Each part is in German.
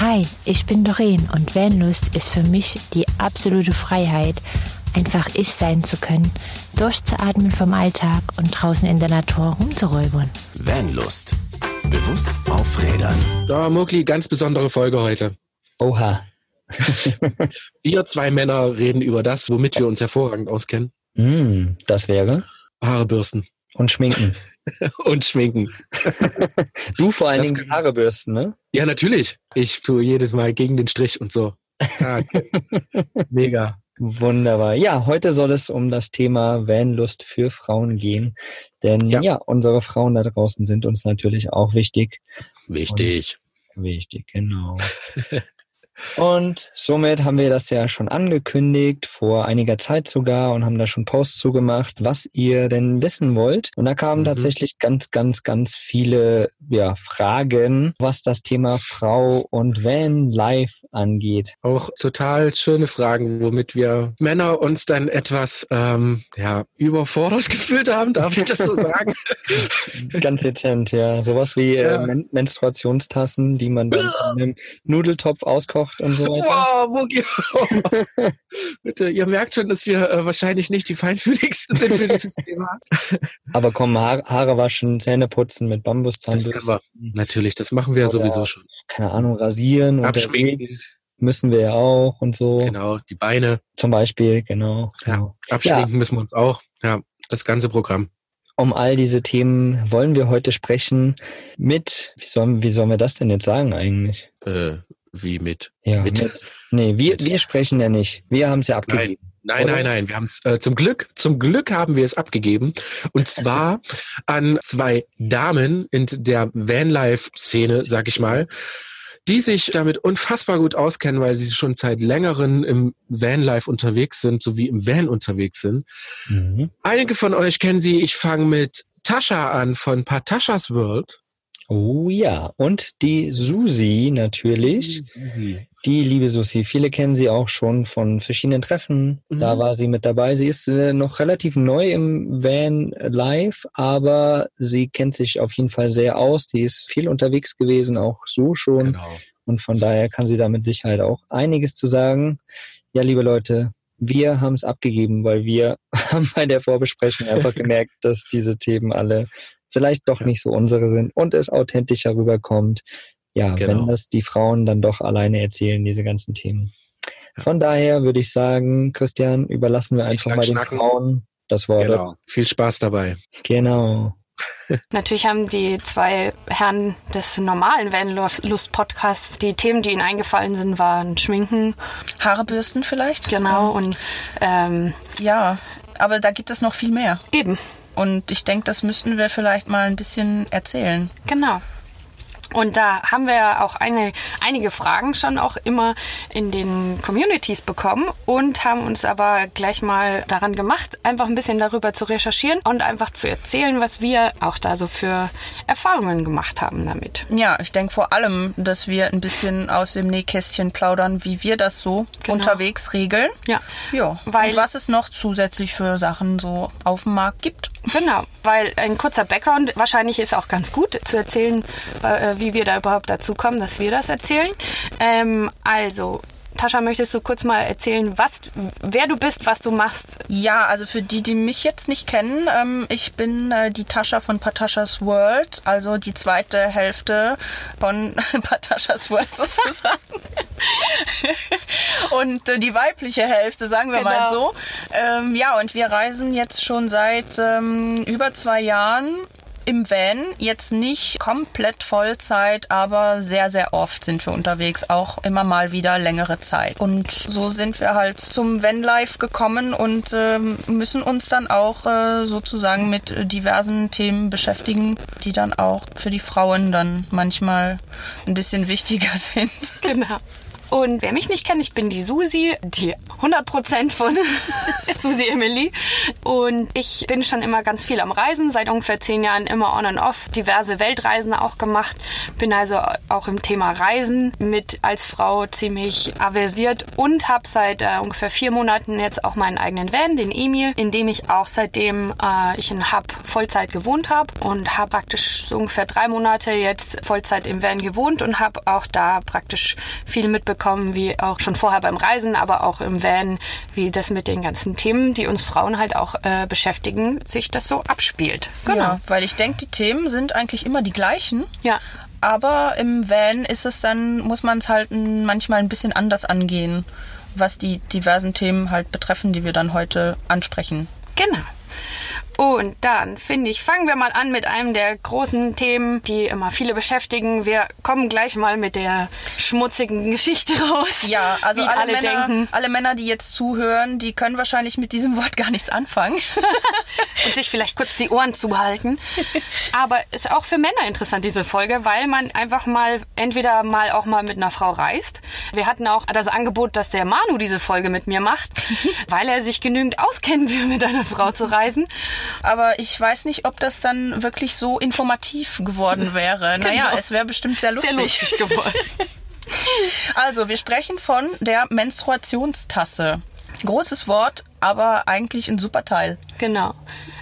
Hi, ich bin Doreen und Vanlust ist für mich die absolute Freiheit, einfach ich sein zu können, durchzuatmen vom Alltag und draußen in der Natur rumzuräubern. Vanlust. Bewusst aufrädern. Da, Mugli, ganz besondere Folge heute. Oha. Wir zwei Männer reden über das, womit wir uns hervorragend auskennen. Mm, das wäre. Haare bürsten. Und schminken. Und schminken. Du vor allen Das Dingen Haare bürsten, ne? Ja, natürlich. Ich tue jedes Mal gegen den Strich und so. Ah, okay. Mega. Wunderbar. Ja, heute soll es um das Thema Vanlust für Frauen gehen. Denn ja. Ja. unsere Frauen da draußen sind uns natürlich auch wichtig. Wichtig. Wichtig, genau. Und somit haben wir das ja schon angekündigt, vor einiger Zeit sogar, und haben da schon Posts zugemacht, was ihr denn wissen wollt. Und da kamen Mhm. tatsächlich ganz, ganz, ganz viele ja, Fragen, was das Thema Frau und Van Life angeht. Auch total schöne Fragen, womit wir Männer uns dann etwas ähm, ja, überfordert gefühlt haben, darf ich das so sagen? Ganz dezent, ja. Sowas wie äh. Men Menstruationstassen, die man dann in einem Nudeltopf auskocht und so weiter. Wow, Mugi. Bitte, ihr merkt schon, dass wir äh, wahrscheinlich nicht die feinfühligsten sind für dieses Thema. Aber komm, Haare, Haare waschen, Zähne putzen mit Das Bambuszahnbürsten. können wir. Natürlich, das machen wir ja sowieso schon. keine Ahnung, rasieren Abschminken. müssen wir ja auch und so. Genau, die Beine. Zum Beispiel, genau. Ja. genau. Abschminken müssen wir uns auch. Ja, das ganze Programm. Um all diese Themen wollen wir heute sprechen mit, wie sollen, wie sollen wir das denn jetzt sagen eigentlich? Äh, wie mit? Ja, Mit- mit. Nee, wir, mit- wir sprechen ja nicht. Wir haben es ja abgegeben. Nein, Oder? nein, nein. Wir haben es äh, zum Glück, zum Glück haben wir es abgegeben. Und zwar an zwei Damen in der Vanlife-Szene, sag ich mal, die sich damit unfassbar gut auskennen, weil sie schon seit längerem im Vanlife unterwegs sind, sowie im Van unterwegs sind. Mhm. Einige von euch kennen sie. Ich fange mit Tascha an von Patashas World. Oh ja, und die Susi natürlich. Die liebe Susi, viele kennen sie auch schon von verschiedenen Treffen. Mhm. Da war sie mit dabei. Sie ist äh, noch relativ neu im Van Live, aber sie kennt sich auf jeden Fall sehr aus. Die ist viel unterwegs gewesen, auch so schon. Genau. Und von daher kann sie da mit Sicherheit auch einiges zu sagen. Ja, liebe Leute, wir haben es abgegeben, weil wir haben bei der Vorbesprechung einfach gemerkt, dass diese Themen alle vielleicht doch Ja. nicht so unsere sind und es authentischer rüberkommt. Ja, Genau. wenn das die Frauen dann doch alleine erzählen, diese ganzen Themen. Von daher würde ich sagen, Christian, überlassen wir einfach mal den schnacken. Frauen das Wort. Genau. Viel Spaß dabei. genau. Natürlich haben die zwei Herren des normalen Vanlust-Podcasts, die Themen, die ihnen eingefallen sind, waren Schminken, Haarebürsten vielleicht? genau, und ähm, Ja, aber da gibt es noch viel mehr. eben, Und ich denke, das müssten wir vielleicht mal ein bisschen erzählen. genau. Und da haben wir auch eine, einige Fragen schon auch immer in den Communities bekommen und haben uns aber gleich mal daran gemacht, einfach ein bisschen darüber zu recherchieren und einfach zu erzählen, was wir auch da so für Erfahrungen gemacht haben damit. Ja, ich denke vor allem, dass wir ein bisschen aus dem Nähkästchen plaudern, wie wir das so Genau. unterwegs regeln. Ja, Ja, Weil- und was es noch zusätzlich für Sachen so auf dem Markt gibt. Genau, weil ein kurzer Background wahrscheinlich ist auch ganz gut zu erzählen, äh, wie wir da überhaupt dazu kommen, dass wir das erzählen. Ähm, also, Tascha, möchtest du kurz mal erzählen, was, wer du bist, was du machst? Ja, also für die, die mich jetzt nicht kennen, ähm, ich bin äh, die Tascha von Patashas World, also die zweite Hälfte von Patashas World sozusagen. und äh, die weibliche Hälfte, sagen wir mal Genau. so. Ähm, ja, und wir reisen jetzt schon seit ähm, über zwei Jahren im Van, jetzt nicht komplett Vollzeit, aber sehr, sehr oft sind wir unterwegs, auch immer mal wieder längere Zeit. Und so sind wir halt zum Vanlife gekommen und ähm, müssen uns dann auch äh, sozusagen mit diversen Themen beschäftigen, die dann auch für die Frauen dann manchmal ein bisschen wichtiger sind. Genau. Und wer mich nicht kennt, ich bin die Susi, die 100% von Susi Emily. Und ich bin schon immer ganz viel am Reisen, seit ungefähr zehn Jahren immer on and off, diverse Weltreisen auch gemacht. Bin also auch im Thema Reisen mit als Frau ziemlich aversiert und habe seit äh, ungefähr vier Monaten jetzt auch meinen eigenen Van, den Emil, in dem ich auch seitdem äh, ich in Hub Vollzeit gewohnt habe und habe praktisch so ungefähr drei Monate jetzt Vollzeit im Van gewohnt und habe auch da praktisch viel mitbekommen, wie auch schon vorher beim Reisen, aber auch im Van, wie das mit den ganzen Themen, die uns Frauen halt auch äh, beschäftigen, sich das so abspielt. Genau. Ja, weil ich denke, die Themen sind eigentlich immer die gleichen. Ja. Aber im Van ist es dann, muss man es halt manchmal ein bisschen anders angehen, was die diversen Themen halt betreffen, die wir dann heute ansprechen. Genau. Und dann finde ich, fangen wir mal an mit einem der großen Themen, die immer viele beschäftigen. Wir kommen gleich mal mit der schmutzigen Geschichte raus. Ja, also alle, alle, Männer, denken. alle Männer, die jetzt zuhören, die können wahrscheinlich mit diesem Wort gar nichts anfangen. Und sich vielleicht kurz die Ohren zuhalten. Aber ist auch für Männer interessant, diese Folge, weil man einfach mal entweder mal auch mal mit einer Frau reist. Wir hatten auch das Angebot, dass der Manu diese Folge mit mir macht, weil er sich genügend auskennt, mit einer Frau zu reisen. Aber ich weiß nicht, ob das dann wirklich so informativ geworden wäre. Genau. Naja, es wäre bestimmt sehr lustig. Sehr lustig geworden. also, wir sprechen von der Menstruationstasse. Großes Wort, aber eigentlich ein super Teil. Genau.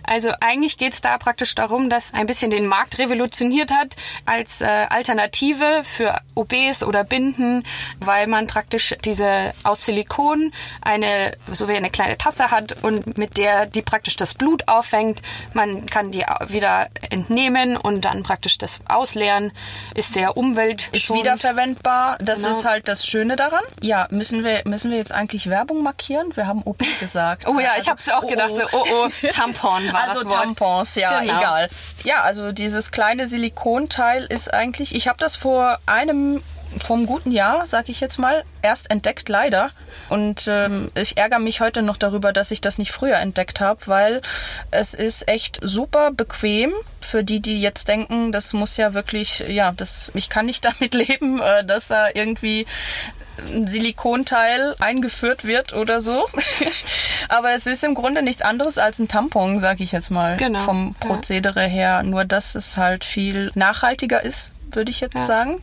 Also eigentlich geht es da praktisch darum, dass ein bisschen den Markt revolutioniert hat als äh, Alternative für OBs oder Binden, weil man praktisch diese aus Silikon eine so wie eine kleine Tasse hat und mit der die praktisch das Blut auffängt. Man kann die wieder entnehmen und dann praktisch das ausleeren. Ist sehr umwelt. Ist wiederverwendbar. Das genau. ist halt das Schöne daran. Ja, müssen wir müssen wir jetzt eigentlich Werbung markieren? Wir haben OP gesagt. oh ja, also, ich habe es auch oh, gedacht. Oh. So, oh oh, Tampon war also das Wort. Tampons, ja, genau. egal. Ja, also dieses kleine Silikonteil ist eigentlich, ich habe das vor einem vom guten Jahr, sag ich jetzt mal, erst entdeckt, leider. Und ähm, ich ärgere mich heute noch darüber, dass ich das nicht früher entdeckt habe, weil es ist echt super bequem für die, die jetzt denken, das muss ja wirklich, ja, das, ich kann nicht damit leben, äh, dass da irgendwie ein Silikonteil eingeführt wird oder so. Aber es ist im Grunde nichts anderes als ein Tampon, sag ich jetzt mal, genau. vom Prozedere ja. her. Nur dass es halt viel nachhaltiger ist, würde ich jetzt ja. sagen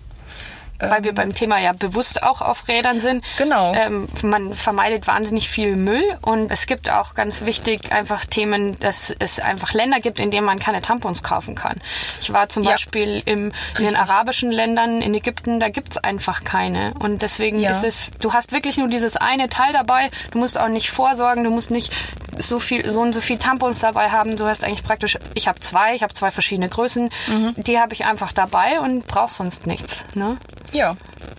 weil wir beim Thema ja bewusst auch auf Rädern sind. Genau. Ähm, man vermeidet wahnsinnig viel Müll und es gibt auch ganz wichtig einfach Themen, dass es einfach Länder gibt, in denen man keine Tampons kaufen kann. Ich war zum ja. Beispiel im, in den arabischen Ländern, in Ägypten, da gibt's einfach keine. Und deswegen ja. ist es, du hast wirklich nur dieses eine Teil dabei. Du musst auch nicht vorsorgen, du musst nicht so viel, so und so viel Tampons dabei haben. Du hast eigentlich praktisch, ich habe zwei, ich habe zwei verschiedene Größen. Mhm. Die habe ich einfach dabei und brauche sonst nichts. Ne? Ja.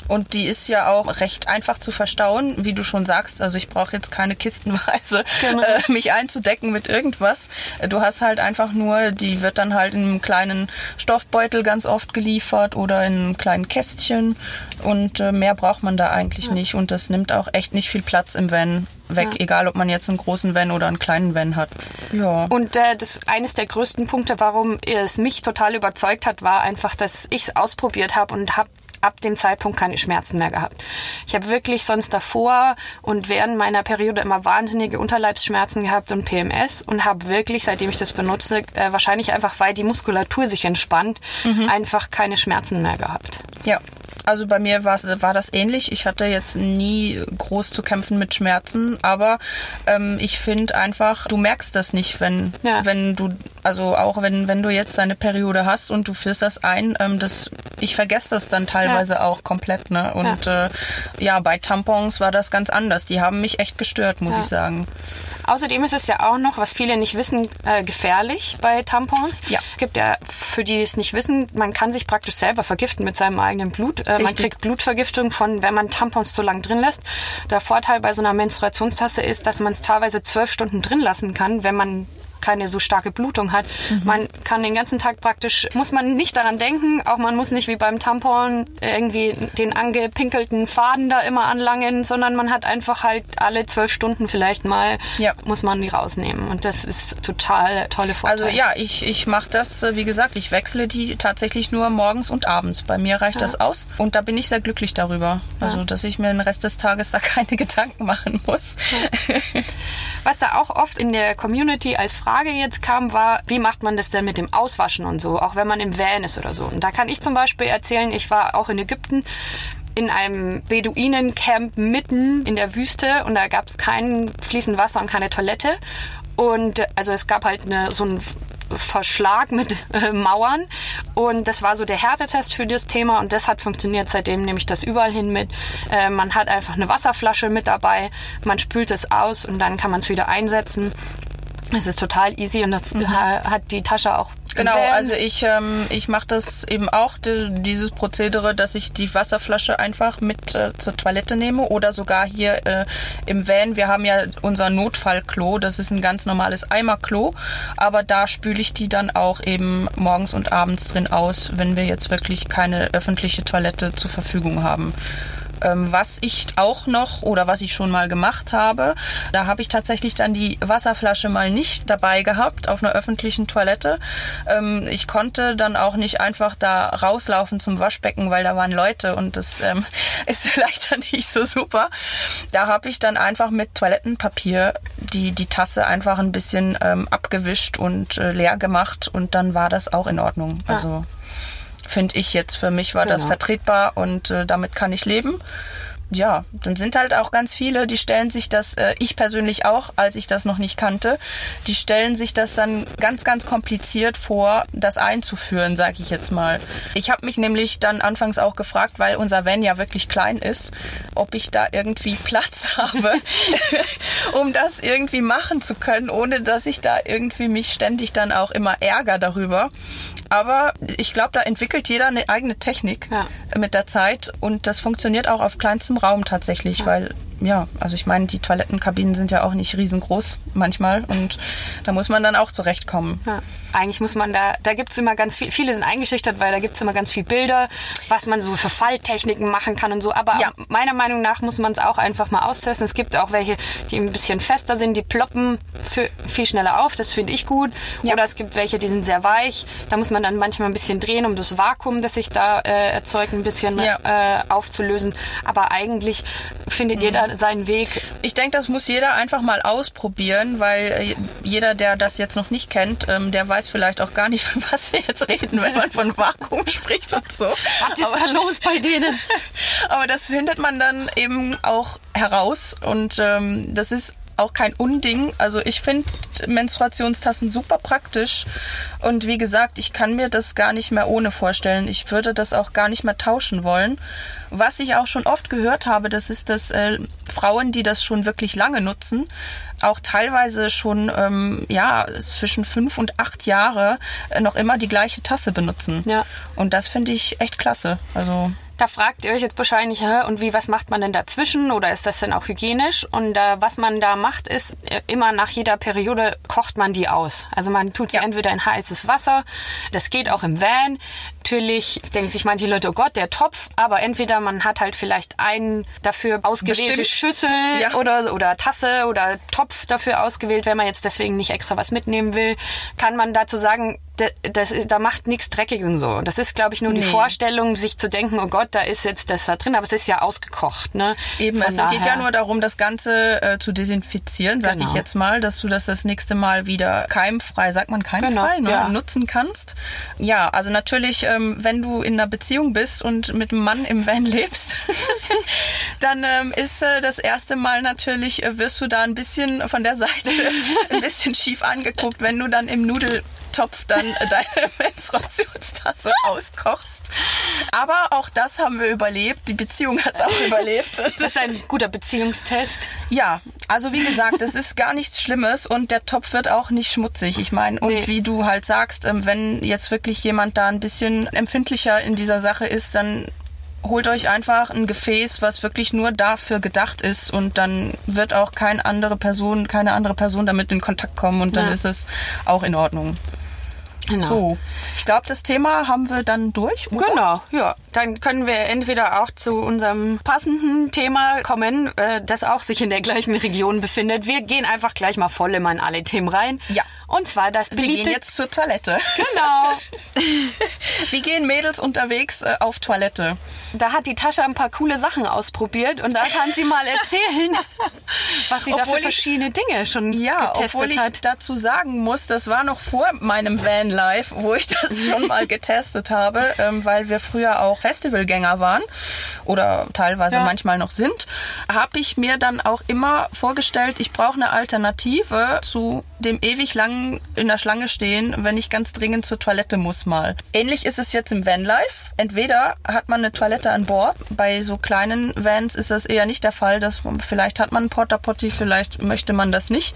Und die ist ja auch recht einfach zu verstauen, wie du schon sagst. Also ich brauche jetzt keine kistenweise genau. äh, mich einzudecken mit irgendwas. Du hast halt einfach nur, die wird dann halt in einem kleinen Stoffbeutel ganz oft geliefert oder in einem kleinen Kästchen. Und äh, mehr braucht man da eigentlich ja. nicht. Und das nimmt auch echt nicht viel Platz im Van weg, ja. egal ob man jetzt einen großen Van oder einen kleinen Van hat. Ja. Und äh, das eines der größten Punkte, warum es mich total überzeugt hat, war einfach, dass ich es ausprobiert habe und habe ab dem Zeitpunkt keine Schmerzen mehr gehabt. Ich habe wirklich sonst davor und während meiner Periode immer wahnsinnige Unterleibsschmerzen gehabt und PMS und habe wirklich, seitdem ich das benutze, äh, wahrscheinlich einfach, weil die Muskulatur sich entspannt, mhm. einfach keine Schmerzen mehr gehabt. Ja, also bei mir war, war das ähnlich. Ich hatte jetzt nie groß zu kämpfen mit Schmerzen, aber ähm, ich finde einfach, du merkst das nicht, wenn, ja. wenn du, also auch wenn, wenn du jetzt deine Periode hast und du führst das ein, ähm, das, ich vergesse das dann teilweise ja. auch komplett. Ne? Und ja. Äh, ja, bei Tampons war das ganz anders. Die haben mich echt gestört, muss ich sagen. Außerdem ist es ja auch noch, was viele nicht wissen, äh, gefährlich bei Tampons. Ja. Es gibt ja, für die es nicht wissen, man kann sich praktisch selber vergiften mit seinem eigenen Blut. Äh, man kriegt Blutvergiftung von, wenn man Tampons zu lang drin lässt. Der Vorteil bei so einer Menstruationstasse ist, dass man es teilweise zwölf Stunden drin lassen kann, wenn man keine so starke Blutung hat. Man kann den ganzen Tag praktisch, muss man nicht daran denken, auch man muss nicht wie beim Tampon irgendwie den angepinkelten Faden da immer anlangen, sondern man hat einfach halt alle zwölf Stunden vielleicht mal, Ja. muss man die rausnehmen. Und das ist total tolle Vorteil. Also ja, ich, ich mache das, äh, wie gesagt, ich wechsle die tatsächlich nur morgens und abends. Bei mir reicht das aus und da bin ich sehr glücklich darüber. Also, dass ich mir den Rest des Tages da keine Gedanken machen muss. Was da auch oft in der Community als Frage jetzt kam, war, wie macht man das denn mit dem Auswaschen und so, auch wenn man im Van ist oder so. Und da kann ich zum Beispiel erzählen, ich war auch in Ägypten in einem Beduinencamp mitten in der Wüste und da gab es kein fließend Wasser und keine Toilette. Und äh, also es gab halt eine, so einen Verschlag mit äh, Mauern und das war so der Härtetest für das Thema und das hat funktioniert. Seitdem nehme ich das überall hin mit. Äh, man hat einfach eine Wasserflasche mit dabei, man spült es aus und dann kann man es wieder einsetzen. Es ist total easy und das äh, hat die Tasche auch. Genau, also ich, ähm, ich mache das eben auch, die, dieses Prozedere, dass ich die Wasserflasche einfach mit äh, zur Toilette nehme oder sogar hier äh, im Van. Wir haben ja unser Notfallklo, das ist ein ganz normales Eimerklo, aber da spüle ich die dann auch eben morgens und abends drin aus, wenn wir jetzt wirklich keine öffentliche Toilette zur Verfügung haben. Ähm, was ich auch noch oder was ich schon mal gemacht habe, da habe ich tatsächlich dann die Wasserflasche mal nicht dabei gehabt auf einer öffentlichen Toilette. Ähm, ich konnte dann auch nicht einfach da rauslaufen zum Waschbecken, weil da waren Leute und das ähm, ist vielleicht dann nicht so super. Da habe ich dann einfach mit Toilettenpapier die, die Tasse einfach ein bisschen abgewischt und äh, leer gemacht und dann war das auch in Ordnung. Also finde ich jetzt. Für mich war das Genau. vertretbar und äh, damit kann ich leben. Ja, dann sind halt auch ganz viele, die stellen sich das, äh, ich persönlich auch, als ich das noch nicht kannte, die stellen sich das dann ganz, ganz kompliziert vor, das einzuführen, sag ich jetzt mal. Ich habe mich nämlich dann anfangs auch gefragt, weil unser Van ja wirklich klein ist, ob ich da irgendwie Platz habe, um das irgendwie machen zu können, ohne dass ich da irgendwie mich ständig dann auch immer ärger darüber. Aber ich glaube, da entwickelt jeder eine eigene Technik Ja. Mit der Zeit und das funktioniert auch auf kleinstem Raum tatsächlich, weil ja, also ich meine, die Toilettenkabinen sind ja auch nicht riesengroß manchmal und da muss man dann auch zurechtkommen. Ja. Eigentlich muss man da, da gibt's immer ganz viel, viele sind eingeschüchtert, weil da gibt's immer ganz viel Bilder, was man so für Falltechniken machen kann und so. Aber Ja. meiner Meinung nach muss man es auch einfach mal austesten. Es gibt auch welche, die ein bisschen fester sind, die ploppen für, viel schneller auf, das finde ich gut. Ja. Oder es gibt welche, die sind sehr weich. Da muss man dann manchmal ein bisschen drehen, um das Vakuum, das sich da äh, erzeugt, ein bisschen Ja. äh, aufzulösen. Aber eigentlich findet jeder seinen Weg. Ich denke, das muss jeder einfach mal ausprobieren, weil äh, jeder, der das jetzt noch nicht kennt, ähm, der weiß vielleicht auch gar nicht, von was wir jetzt reden, wenn man von Vakuum spricht und so. Was ist da los bei denen? Aber das findet man dann eben auch heraus und ähm, das ist auch kein Unding. Also ich finde Menstruationstassen super praktisch und wie gesagt, ich kann mir das gar nicht mehr ohne vorstellen. Ich würde das auch gar nicht mehr tauschen wollen. Was ich auch schon oft gehört habe, das ist, dass äh, Frauen, die das schon wirklich lange nutzen, auch teilweise schon ähm, ja zwischen fünf und acht Jahre äh, noch immer die gleiche Tasse benutzen. Ja. Und das finde ich echt klasse. Also Da fragt ihr euch jetzt wahrscheinlich, hä, und wie, was macht man denn dazwischen? Oder ist das denn auch hygienisch? Und äh, was man da macht, ist, äh, immer nach jeder Periode kocht man die aus. Also man tut sie Ja. entweder in heißes Wasser, das geht auch im Van. Natürlich denken sich manche Leute, oh Gott, der Topf, aber entweder man hat halt vielleicht einen dafür ausgewählte Bestimmt. Schüssel Ja. oder, oder Tasse oder Topf dafür ausgewählt, wenn man jetzt deswegen nicht extra was mitnehmen will, kann man dazu sagen, da- das ist, da macht nichts dreckig und so. Das ist, glaube ich, nur die Nee. Vorstellung, sich zu denken, oh Gott, da ist jetzt das da drin, aber es ist ja ausgekocht. Ne? Eben, Von es geht ja daher- nur darum, das Ganze äh, zu desinfizieren, sag Genau. ich jetzt mal, dass du das das nächste Mal wieder keimfrei, sagt man keimfrei, Genau, ne, ja. nutzen kannst. Ja, also natürlich, ähm, wenn du in einer Beziehung bist und mit einem Mann im Van lebst, dann ähm, ist äh, das erste Mal natürlich, äh, wirst du da ein bisschen von der Seite ein bisschen schief angeguckt, wenn du dann im Nudeltopf dann deine Menstruationstasse auskochst. Aber auch das haben wir überlebt. Die Beziehung hat es auch überlebt. Das ist ein guter Beziehungstest. Ja, also wie gesagt, es ist gar nichts Schlimmes und der Topf wird auch nicht schmutzig. Ich meine, und Nee. wie du halt sagst, ähm, wenn jetzt wirklich jemand da ein bisschen empfindlicher in dieser Sache ist, dann holt euch einfach ein Gefäß, was wirklich nur dafür gedacht ist und dann wird auch keine andere Person, keine andere Person damit in Kontakt kommen und dann Ja. ist es auch in Ordnung. Genau. So, ich glaube, das Thema haben wir dann durch. Oder? Genau, ja. Dann können wir entweder auch zu unserem passenden Thema kommen, äh, das auch sich in der gleichen Region befindet. Wir gehen einfach gleich mal voll immer in alle Themen rein. Ja. Und zwar das Wir beliebte... gehen jetzt zur Toilette. Genau. Wie gehen Mädels unterwegs äh, auf Toilette? Da hat die Tascha ein paar coole Sachen ausprobiert und da kann sie mal erzählen, was sie da Obwohl für ich- verschiedene Dinge schon Ja, obwohl getestet ich hat. dazu sagen muss, das war noch vor meinem Vanlife, wo ich das schon mal getestet habe, ähm, weil wir früher auch Festivalgänger waren oder teilweise Ja. manchmal noch sind, habe ich mir dann auch immer vorgestellt, ich brauche eine Alternative zu dem ewig langen in der Schlange stehen, wenn ich ganz dringend zur Toilette muss mal. Ähnlich ist es jetzt im Vanlife. Entweder hat man eine Toilette an Bord. Bei so kleinen Vans ist das eher nicht der Fall. Dass vielleicht hat man einen Porta Potty, vielleicht möchte man das nicht.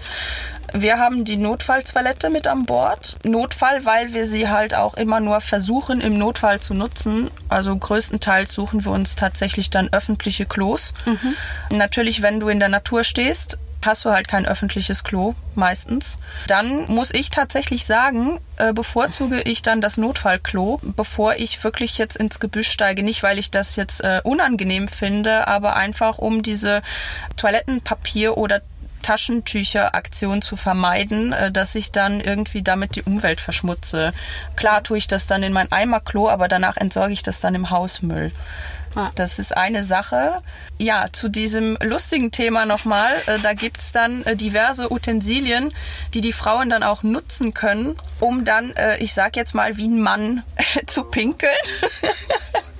Wir haben die Notfalltoilette mit an Bord. Notfall, weil wir sie halt auch immer nur versuchen, im Notfall zu nutzen. Also größtenteils suchen wir uns tatsächlich dann öffentliche Klos. Natürlich, wenn du in der Natur stehst, hast du halt kein öffentliches Klo, meistens. Dann muss ich tatsächlich sagen, äh, bevorzuge ich dann das Notfallklo, bevor ich wirklich jetzt ins Gebüsch steige. Nicht, weil ich das jetzt äh, unangenehm finde, aber einfach um diese Toilettenpapier oder Taschentücher-Aktion zu vermeiden, äh, dass ich dann irgendwie damit die Umwelt verschmutze. Klar tue ich das dann in mein Eimerklo, aber danach entsorge ich das dann im Hausmüll. Ah. Das ist eine Sache. Ja, zu diesem lustigen Thema nochmal. Äh, da gibt's dann äh, diverse Utensilien, die die Frauen dann auch nutzen können, um dann, äh, ich sag jetzt mal, wie ein Mann zu pinkeln.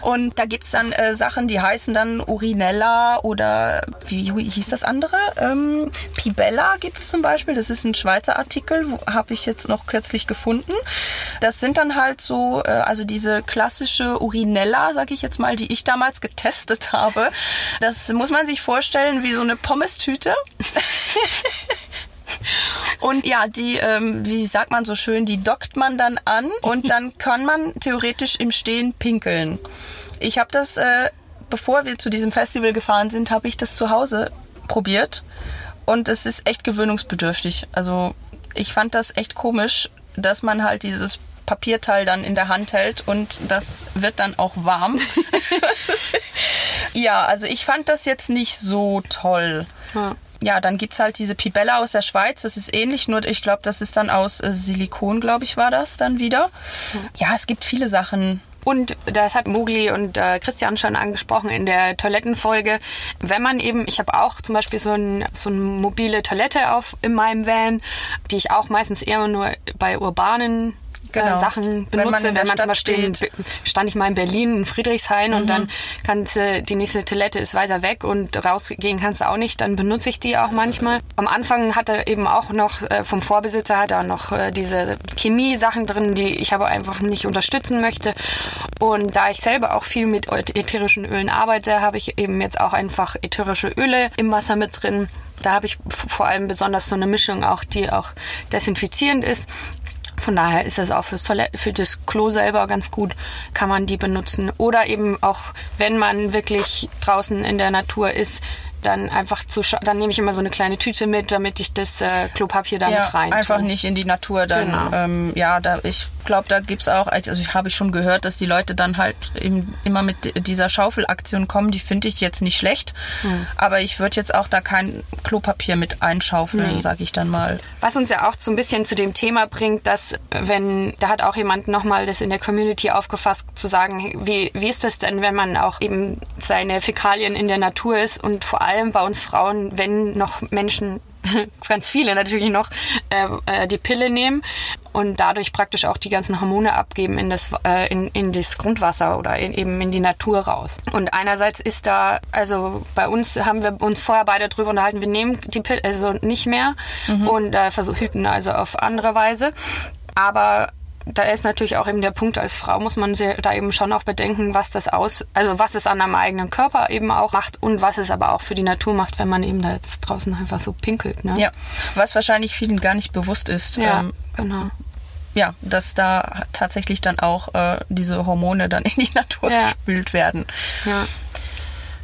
Und da gibt's dann äh, Sachen, die heißen dann Urinella oder wie, wie hieß das andere? Ähm, Pibella gibt's zum Beispiel. Das ist ein Schweizer Artikel, habe ich jetzt noch kürzlich gefunden. Das sind dann halt so, äh, also diese klassische Urinella, sag ich jetzt mal, die ich damals getestet habe. Das muss man sich vorstellen wie so eine Pommestüte. Und ja, die, ähm, wie sagt man so schön, die dockt man dann an und dann kann man theoretisch im Stehen pinkeln. Ich habe das, äh, bevor wir zu diesem Festival gefahren sind, habe ich das zu Hause probiert und es ist echt gewöhnungsbedürftig. Also ich fand das echt komisch, dass man halt dieses Papierteil dann in der Hand hält und das wird dann auch warm. ja, also ich fand das jetzt nicht so toll. Ja. Ja, dann gibt's halt diese Pibella aus der Schweiz. Das ist ähnlich, nur ich glaube, das ist dann aus äh, Silikon, glaube ich, war das dann wieder. Ja, es gibt viele Sachen. Und das hat Mogli und äh, Christian schon angesprochen in der Toilettenfolge. Wenn man eben, ich habe auch zum Beispiel so, ein, so eine mobile Toilette auf in meinem Van, die ich auch meistens eher nur bei urbanen Genau. äh, Sachen Wenn man benutze. in der Wenn man zum Beispiel steht. Mhm. stand ich mal in Berlin, in Friedrichshain und dann kannst du, die nächste Toilette ist weiter weg und rausgehen kannst du auch nicht, dann benutze ich die auch manchmal. Am Anfang hatte eben auch noch äh, vom Vorbesitzer hat er noch äh, diese Chemie-Sachen drin, die ich aber einfach nicht unterstützen möchte. Und da ich selber auch viel mit ätherischen Ölen arbeite, habe ich eben jetzt auch einfach ätherische Öle im Wasser mit drin. Da habe ich vor allem besonders so eine Mischung auch, die auch desinfizierend ist. Von daher ist das auch fürs Toilette, für das Klo selber ganz gut, kann man die benutzen. Oder eben auch, wenn man wirklich draußen in der Natur ist, dann einfach zu dann nehme ich immer so eine kleine Tüte mit, damit ich das äh, Klopapier da ja, mit rein einfach nicht in die Natur dann. Genau. Ähm, ja, da ich glaube, da gibt's auch, also ich habe schon gehört, dass die Leute dann halt eben immer mit dieser Schaufelaktion kommen. Die finde ich jetzt nicht schlecht, Hm. aber ich würde jetzt auch da kein Klopapier mit einschaufeln, Nee. sage ich dann mal. Was uns ja auch so ein bisschen zu dem Thema bringt, dass wenn, da hat auch jemand nochmal das in der Community aufgefasst, zu sagen, wie, wie ist das denn, wenn man auch eben seine Fäkalien in der Natur ist und vor allem bei uns Frauen, wenn noch Menschen, ganz viele natürlich noch, äh, äh, die Pille nehmen und dadurch praktisch auch die ganzen Hormone abgeben in das, äh, in, in das Grundwasser oder in, eben in die Natur raus. Und einerseits ist da, also bei uns haben wir uns vorher beide drüber unterhalten, wir nehmen die Pille also nicht mehr und äh, versuchen also auf andere Weise. Aber da ist natürlich auch eben der Punkt, als Frau muss man da eben schon auch bedenken, was das aus, also was es an einem eigenen Körper eben auch macht und was es aber auch für die Natur macht, wenn man eben da jetzt draußen einfach so pinkelt. Ne? Ja, was wahrscheinlich vielen gar nicht bewusst ist. Ja, Ähm, genau. ja, dass da tatsächlich dann auch äh, diese Hormone dann in die Natur Ja. gespült werden. Ja.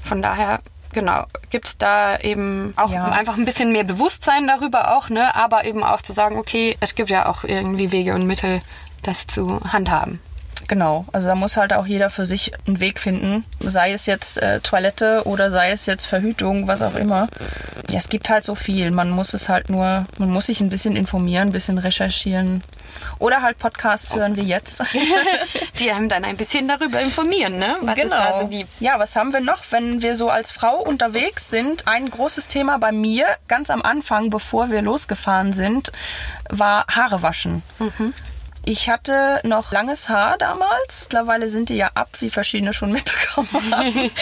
Von daher, genau, gibt es da eben auch Ja. einfach ein bisschen mehr Bewusstsein darüber auch, ne? Aber eben auch zu sagen, okay, es gibt ja auch irgendwie Wege und Mittel, das zu handhaben. Genau, also da muss halt auch jeder für sich einen Weg finden, sei es jetzt äh, Toilette oder sei es jetzt Verhütung, was auch immer. Ja, es gibt halt so viel. Man muss es halt nur, man muss sich ein bisschen informieren, ein bisschen recherchieren oder halt Podcasts hören wie jetzt. Die einem dann ein bisschen darüber informieren, ne? Was da so. Ja, was haben wir noch, wenn wir so als Frau unterwegs sind? Ein großes Thema bei mir, ganz am Anfang, bevor wir losgefahren sind, war Haare waschen. Ich hatte noch langes Haar damals. Mittlerweile sind die ja ab, wie verschiedene schon mitbekommen haben.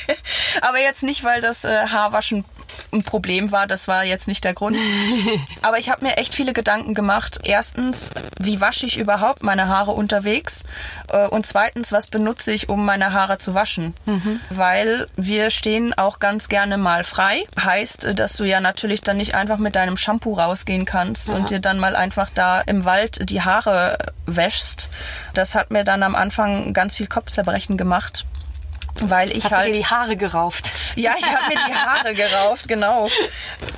Aber jetzt nicht, weil das äh, Haarwaschen ein Problem war. Das war jetzt nicht der Grund. Aber ich habe mir echt viele Gedanken gemacht. Erstens, wie wasche ich überhaupt meine Haare unterwegs? Äh, Und zweitens, was benutze ich, um meine Haare zu waschen? Weil wir stehen auch ganz gerne mal frei. Heißt, äh, dass du ja natürlich dann nicht einfach mit deinem Shampoo rausgehen kannst und dir dann mal einfach da im Wald die Haare wäschst. Das hat mir dann am Anfang ganz viel Kopfzerbrechen gemacht. Weil ich Hast du halt dir die Haare gerauft? ja, ich habe mir die Haare gerauft, genau.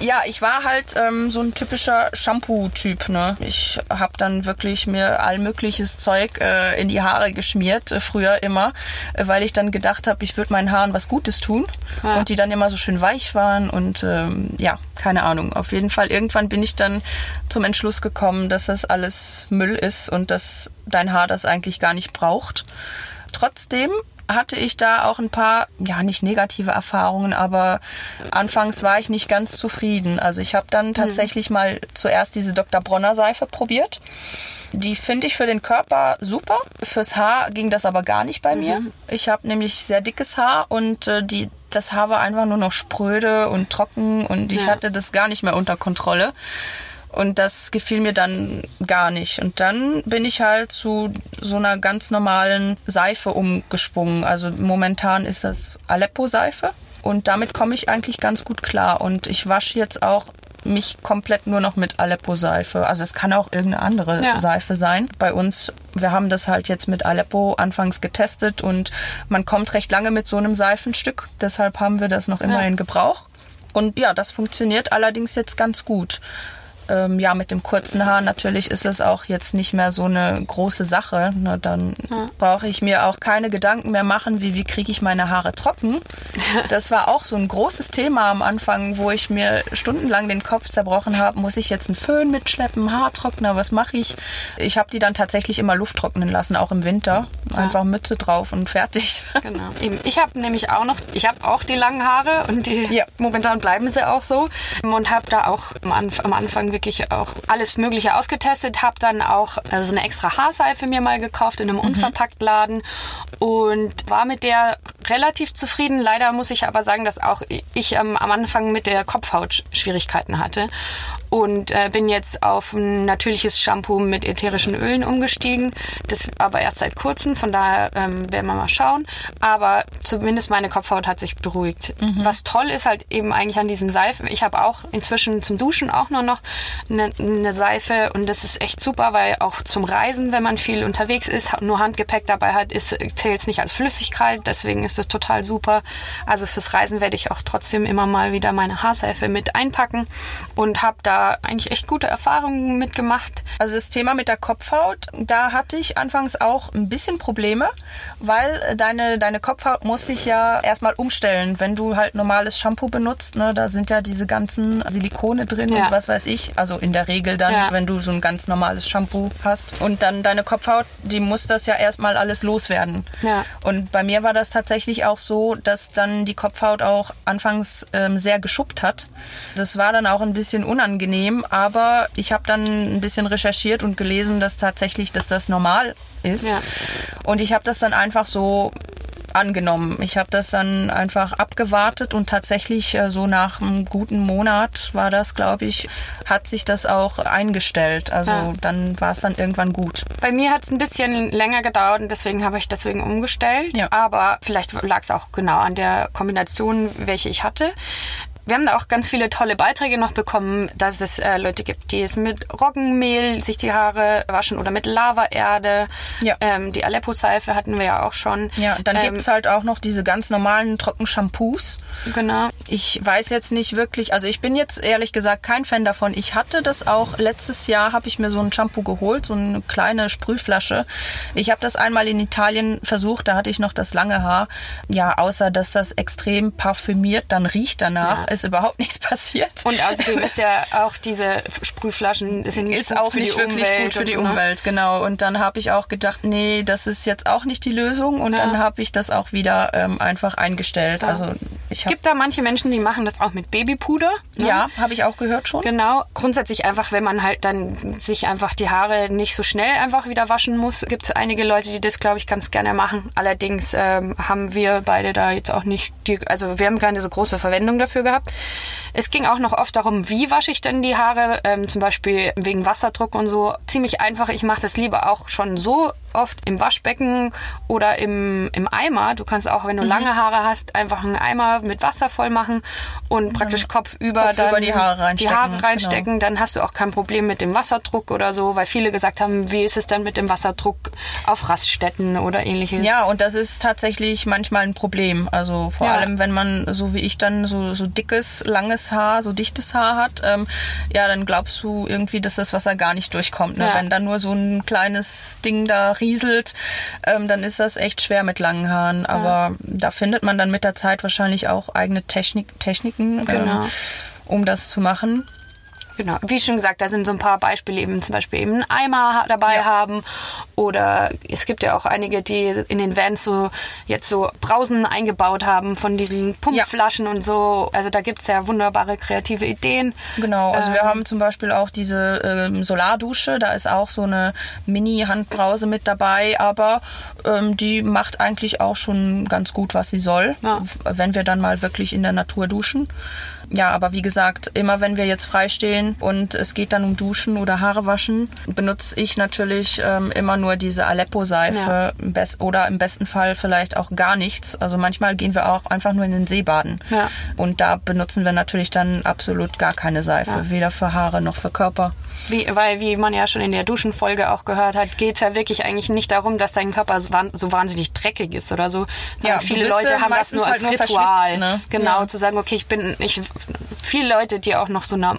Ja, ich war halt ähm, so ein typischer Shampoo-Typ. Ne? Ich habe dann wirklich mir all mögliches Zeug äh, in die Haare geschmiert, äh, früher immer, äh, weil ich dann gedacht habe, ich würde meinen Haaren was Gutes tun Ja. und die dann immer so schön weich waren und ähm, ja, keine Ahnung. Auf jeden Fall, irgendwann bin ich dann zum Entschluss gekommen, dass das alles Müll ist und dass dein Haar das eigentlich gar nicht braucht. Trotzdem hatte ich da auch ein paar, ja, nicht negative Erfahrungen, aber anfangs war ich nicht ganz zufrieden. Also ich habe dann tatsächlich mal zuerst diese Dr. Bronner Seife probiert. Die finde ich für den Körper super. Fürs Haar ging das aber gar nicht bei mir. Ich habe nämlich sehr dickes Haar und äh, die, das Haar war einfach nur noch spröde und trocken und ich Ja. hatte das gar nicht mehr unter Kontrolle. Und das gefiel mir dann gar nicht. Und dann bin ich halt zu so einer ganz normalen Seife umgeschwungen. Also momentan ist das Aleppo-Seife. Und damit komme ich eigentlich ganz gut klar. Und ich wasche jetzt auch mich komplett nur noch mit Aleppo-Seife. Also es kann auch irgendeine andere Ja. Seife sein. Bei uns, wir haben das halt jetzt mit Aleppo anfangs getestet und man kommt recht lange mit so einem Seifenstück. Deshalb haben wir das noch immer Ja. in Gebrauch. Und ja, das funktioniert allerdings jetzt ganz gut. Ähm, ja, mit dem kurzen Haar natürlich ist es auch jetzt nicht mehr so eine große Sache. Ne? Dann brauche ich mir auch keine Gedanken mehr machen, wie, wie kriege ich meine Haare trocken. Das war auch so ein großes Thema am Anfang, wo ich mir stundenlang den Kopf zerbrochen habe. Muss ich jetzt einen Föhn mitschleppen, Haartrockner, was mache ich? Ich habe die dann tatsächlich immer Luft trocknen lassen, auch im Winter. Einfach Mütze drauf und fertig. Genau. Ich habe nämlich auch noch, ich habe auch die langen Haare und die Ja. momentan bleiben sie auch so und habe da auch am Anfang wirklich auch alles Mögliche ausgetestet, habe dann auch also so eine extra Haarseife mir mal gekauft in einem Unverpacktladen und war mit der relativ zufrieden. Leider muss ich aber sagen, dass auch ich ähm, am Anfang mit der Kopfhaut Schwierigkeiten hatte und äh, bin jetzt auf ein natürliches Shampoo mit ätherischen Ölen umgestiegen. Das aber erst seit kurzem, von daher ähm, werden wir mal schauen. Aber zumindest meine Kopfhaut hat sich beruhigt. Was toll ist halt eben eigentlich an diesen Seifen. Ich habe auch inzwischen zum Duschen auch nur noch eine, eine Seife und das ist echt super, weil auch zum Reisen, wenn man viel unterwegs ist, nur Handgepäck dabei hat, zählt es nicht als Flüssigkeit. Deswegen ist das total super. Also fürs Reisen werde ich auch trotzdem immer mal wieder meine Haarseife mit einpacken und habe da eigentlich echt gute Erfahrungen mitgemacht. Also das Thema mit der Kopfhaut, da hatte ich anfangs auch ein bisschen Probleme, weil deine, deine Kopfhaut muss sich ja erstmal umstellen. Wenn du halt normales Shampoo benutzt, ne, da sind ja diese ganzen Silikone drin Ja. und was weiß ich. Also in der Regel dann, Ja. wenn du so ein ganz normales Shampoo hast. Und dann deine Kopfhaut, die muss das ja erstmal alles loswerden. Ja. Und bei mir war das tatsächlich auch so, dass dann die Kopfhaut auch anfangs ähm, sehr geschuppt hat. Das war dann auch ein bisschen unangenehm, aber ich habe dann ein bisschen recherchiert und gelesen, dass tatsächlich, dass das normal ist. Ja. Und ich habe das dann einfach so angenommen. Ich habe das dann einfach abgewartet und tatsächlich äh, so nach einem guten Monat war das, glaube ich, hat sich das auch eingestellt. Also Ja. dann war es dann irgendwann gut. Bei mir hat es ein bisschen länger gedauert und deswegen habe ich deswegen umgestellt. Ja. Aber vielleicht lag es auch genau an der Kombination, welche ich hatte. Wir haben da auch ganz viele tolle Beiträge noch bekommen, dass es äh, Leute gibt, die es mit Roggenmehl sich die Haare waschen oder mit Lavaerde. Ja. Ähm, die Aleppo-Seife hatten wir ja auch schon. Ja, dann ähm, gibt's halt auch noch diese ganz normalen Trockenshampoos. Genau. Ich weiß jetzt nicht wirklich, also ich bin jetzt ehrlich gesagt kein Fan davon. Ich hatte das auch letztes Jahr, habe ich mir so ein Shampoo geholt, so eine kleine Sprühflasche. Ich habe das einmal in Italien versucht, da hatte ich noch das lange Haar. Ja, außer dass das extrem parfümiert dann riecht danach, Ja. Ist überhaupt nichts passiert. Und außerdem ist ja auch diese Sprühflaschen sind nicht ist gut auch für nicht die wirklich Umwelt gut für die so, ne? Umwelt, genau. Und dann habe ich auch gedacht, nee, das ist jetzt auch nicht die Lösung. Und Ja. dann habe ich das auch wieder ähm, einfach eingestellt. Ja. Also ich gibt da manche Menschen, die machen das auch mit Babypuder. ne? ja, habe ich auch gehört schon. Genau. Grundsätzlich einfach, wenn man halt dann sich einfach die Haare nicht so schnell einfach wieder waschen muss, gibt es einige Leute, die das, glaube ich, ganz gerne machen. Allerdings ähm, haben wir beide da jetzt auch nicht, die, also wir haben keine so große Verwendung dafür gehabt. Es ging auch noch oft darum, wie wasche ich denn die Haare, ähm, zum Beispiel wegen Wasserdruck und so. Ziemlich einfach. Ich mache das lieber auch schon so oft im Waschbecken oder im, im Eimer. Du kannst auch, wenn du Mhm. lange Haare hast, einfach einen Eimer mit Wasser voll machen und praktisch kopfüber Kopfüber dann die Haare reinstecken, Die Haare genau. reinstecken. Dann hast du auch kein Problem mit dem Wasserdruck oder so, weil viele gesagt haben, wie ist es dann mit dem Wasserdruck auf Raststätten oder ähnliches. Ja, und das ist tatsächlich manchmal ein Problem. Also vor Ja. allem, wenn man, so wie ich dann, so, so dickes, langes Haar, so dichtes Haar hat, ähm, ja, dann glaubst du irgendwie, dass das Wasser gar nicht durchkommt. Ne? Ja. Wenn dann nur so ein kleines Ding da rieselt, ähm, dann ist das echt schwer mit langen Haaren. Aber da findet man dann mit der Zeit wahrscheinlich auch eigene Technik, Techniken, Genau. ähm, um das zu machen. Genau, wie schon gesagt, da sind so ein paar Beispiele eben zum Beispiel eben einen Eimer dabei Ja. haben oder es gibt ja auch einige, die in den Vans so jetzt so Brausen eingebaut haben von diesen Pumpflaschen und so. Also da gibt's ja wunderbare kreative Ideen. Genau, also wir Ähm, haben zum Beispiel auch diese ähm, Solardusche, da ist auch so eine Mini-Handbrause mit dabei, aber ähm, die macht eigentlich auch schon ganz gut, was sie soll, Ja. wenn wir dann mal wirklich in der Natur duschen. Ja, aber wie gesagt, immer wenn wir jetzt freistehen und es geht dann um Duschen oder Haare waschen, benutze ich natürlich ähm, immer nur diese Aleppo-Seife best- oder im besten Fall vielleicht auch gar nichts. Also manchmal gehen wir auch einfach nur in den See baden. Ja. Und da benutzen wir natürlich dann absolut gar keine Seife, Ja. weder für Haare noch für Körper. Wie, weil, wie man ja schon in der Duschenfolge auch gehört hat, geht's ja wirklich eigentlich nicht darum, dass dein Körper so, so wahnsinnig dreckig ist oder so. Ja, viele Leute haben das nur als halt Ritual. ne? Genau, Ja. zu sagen, okay, ich bin, ich, viele Leute, die auch noch so eine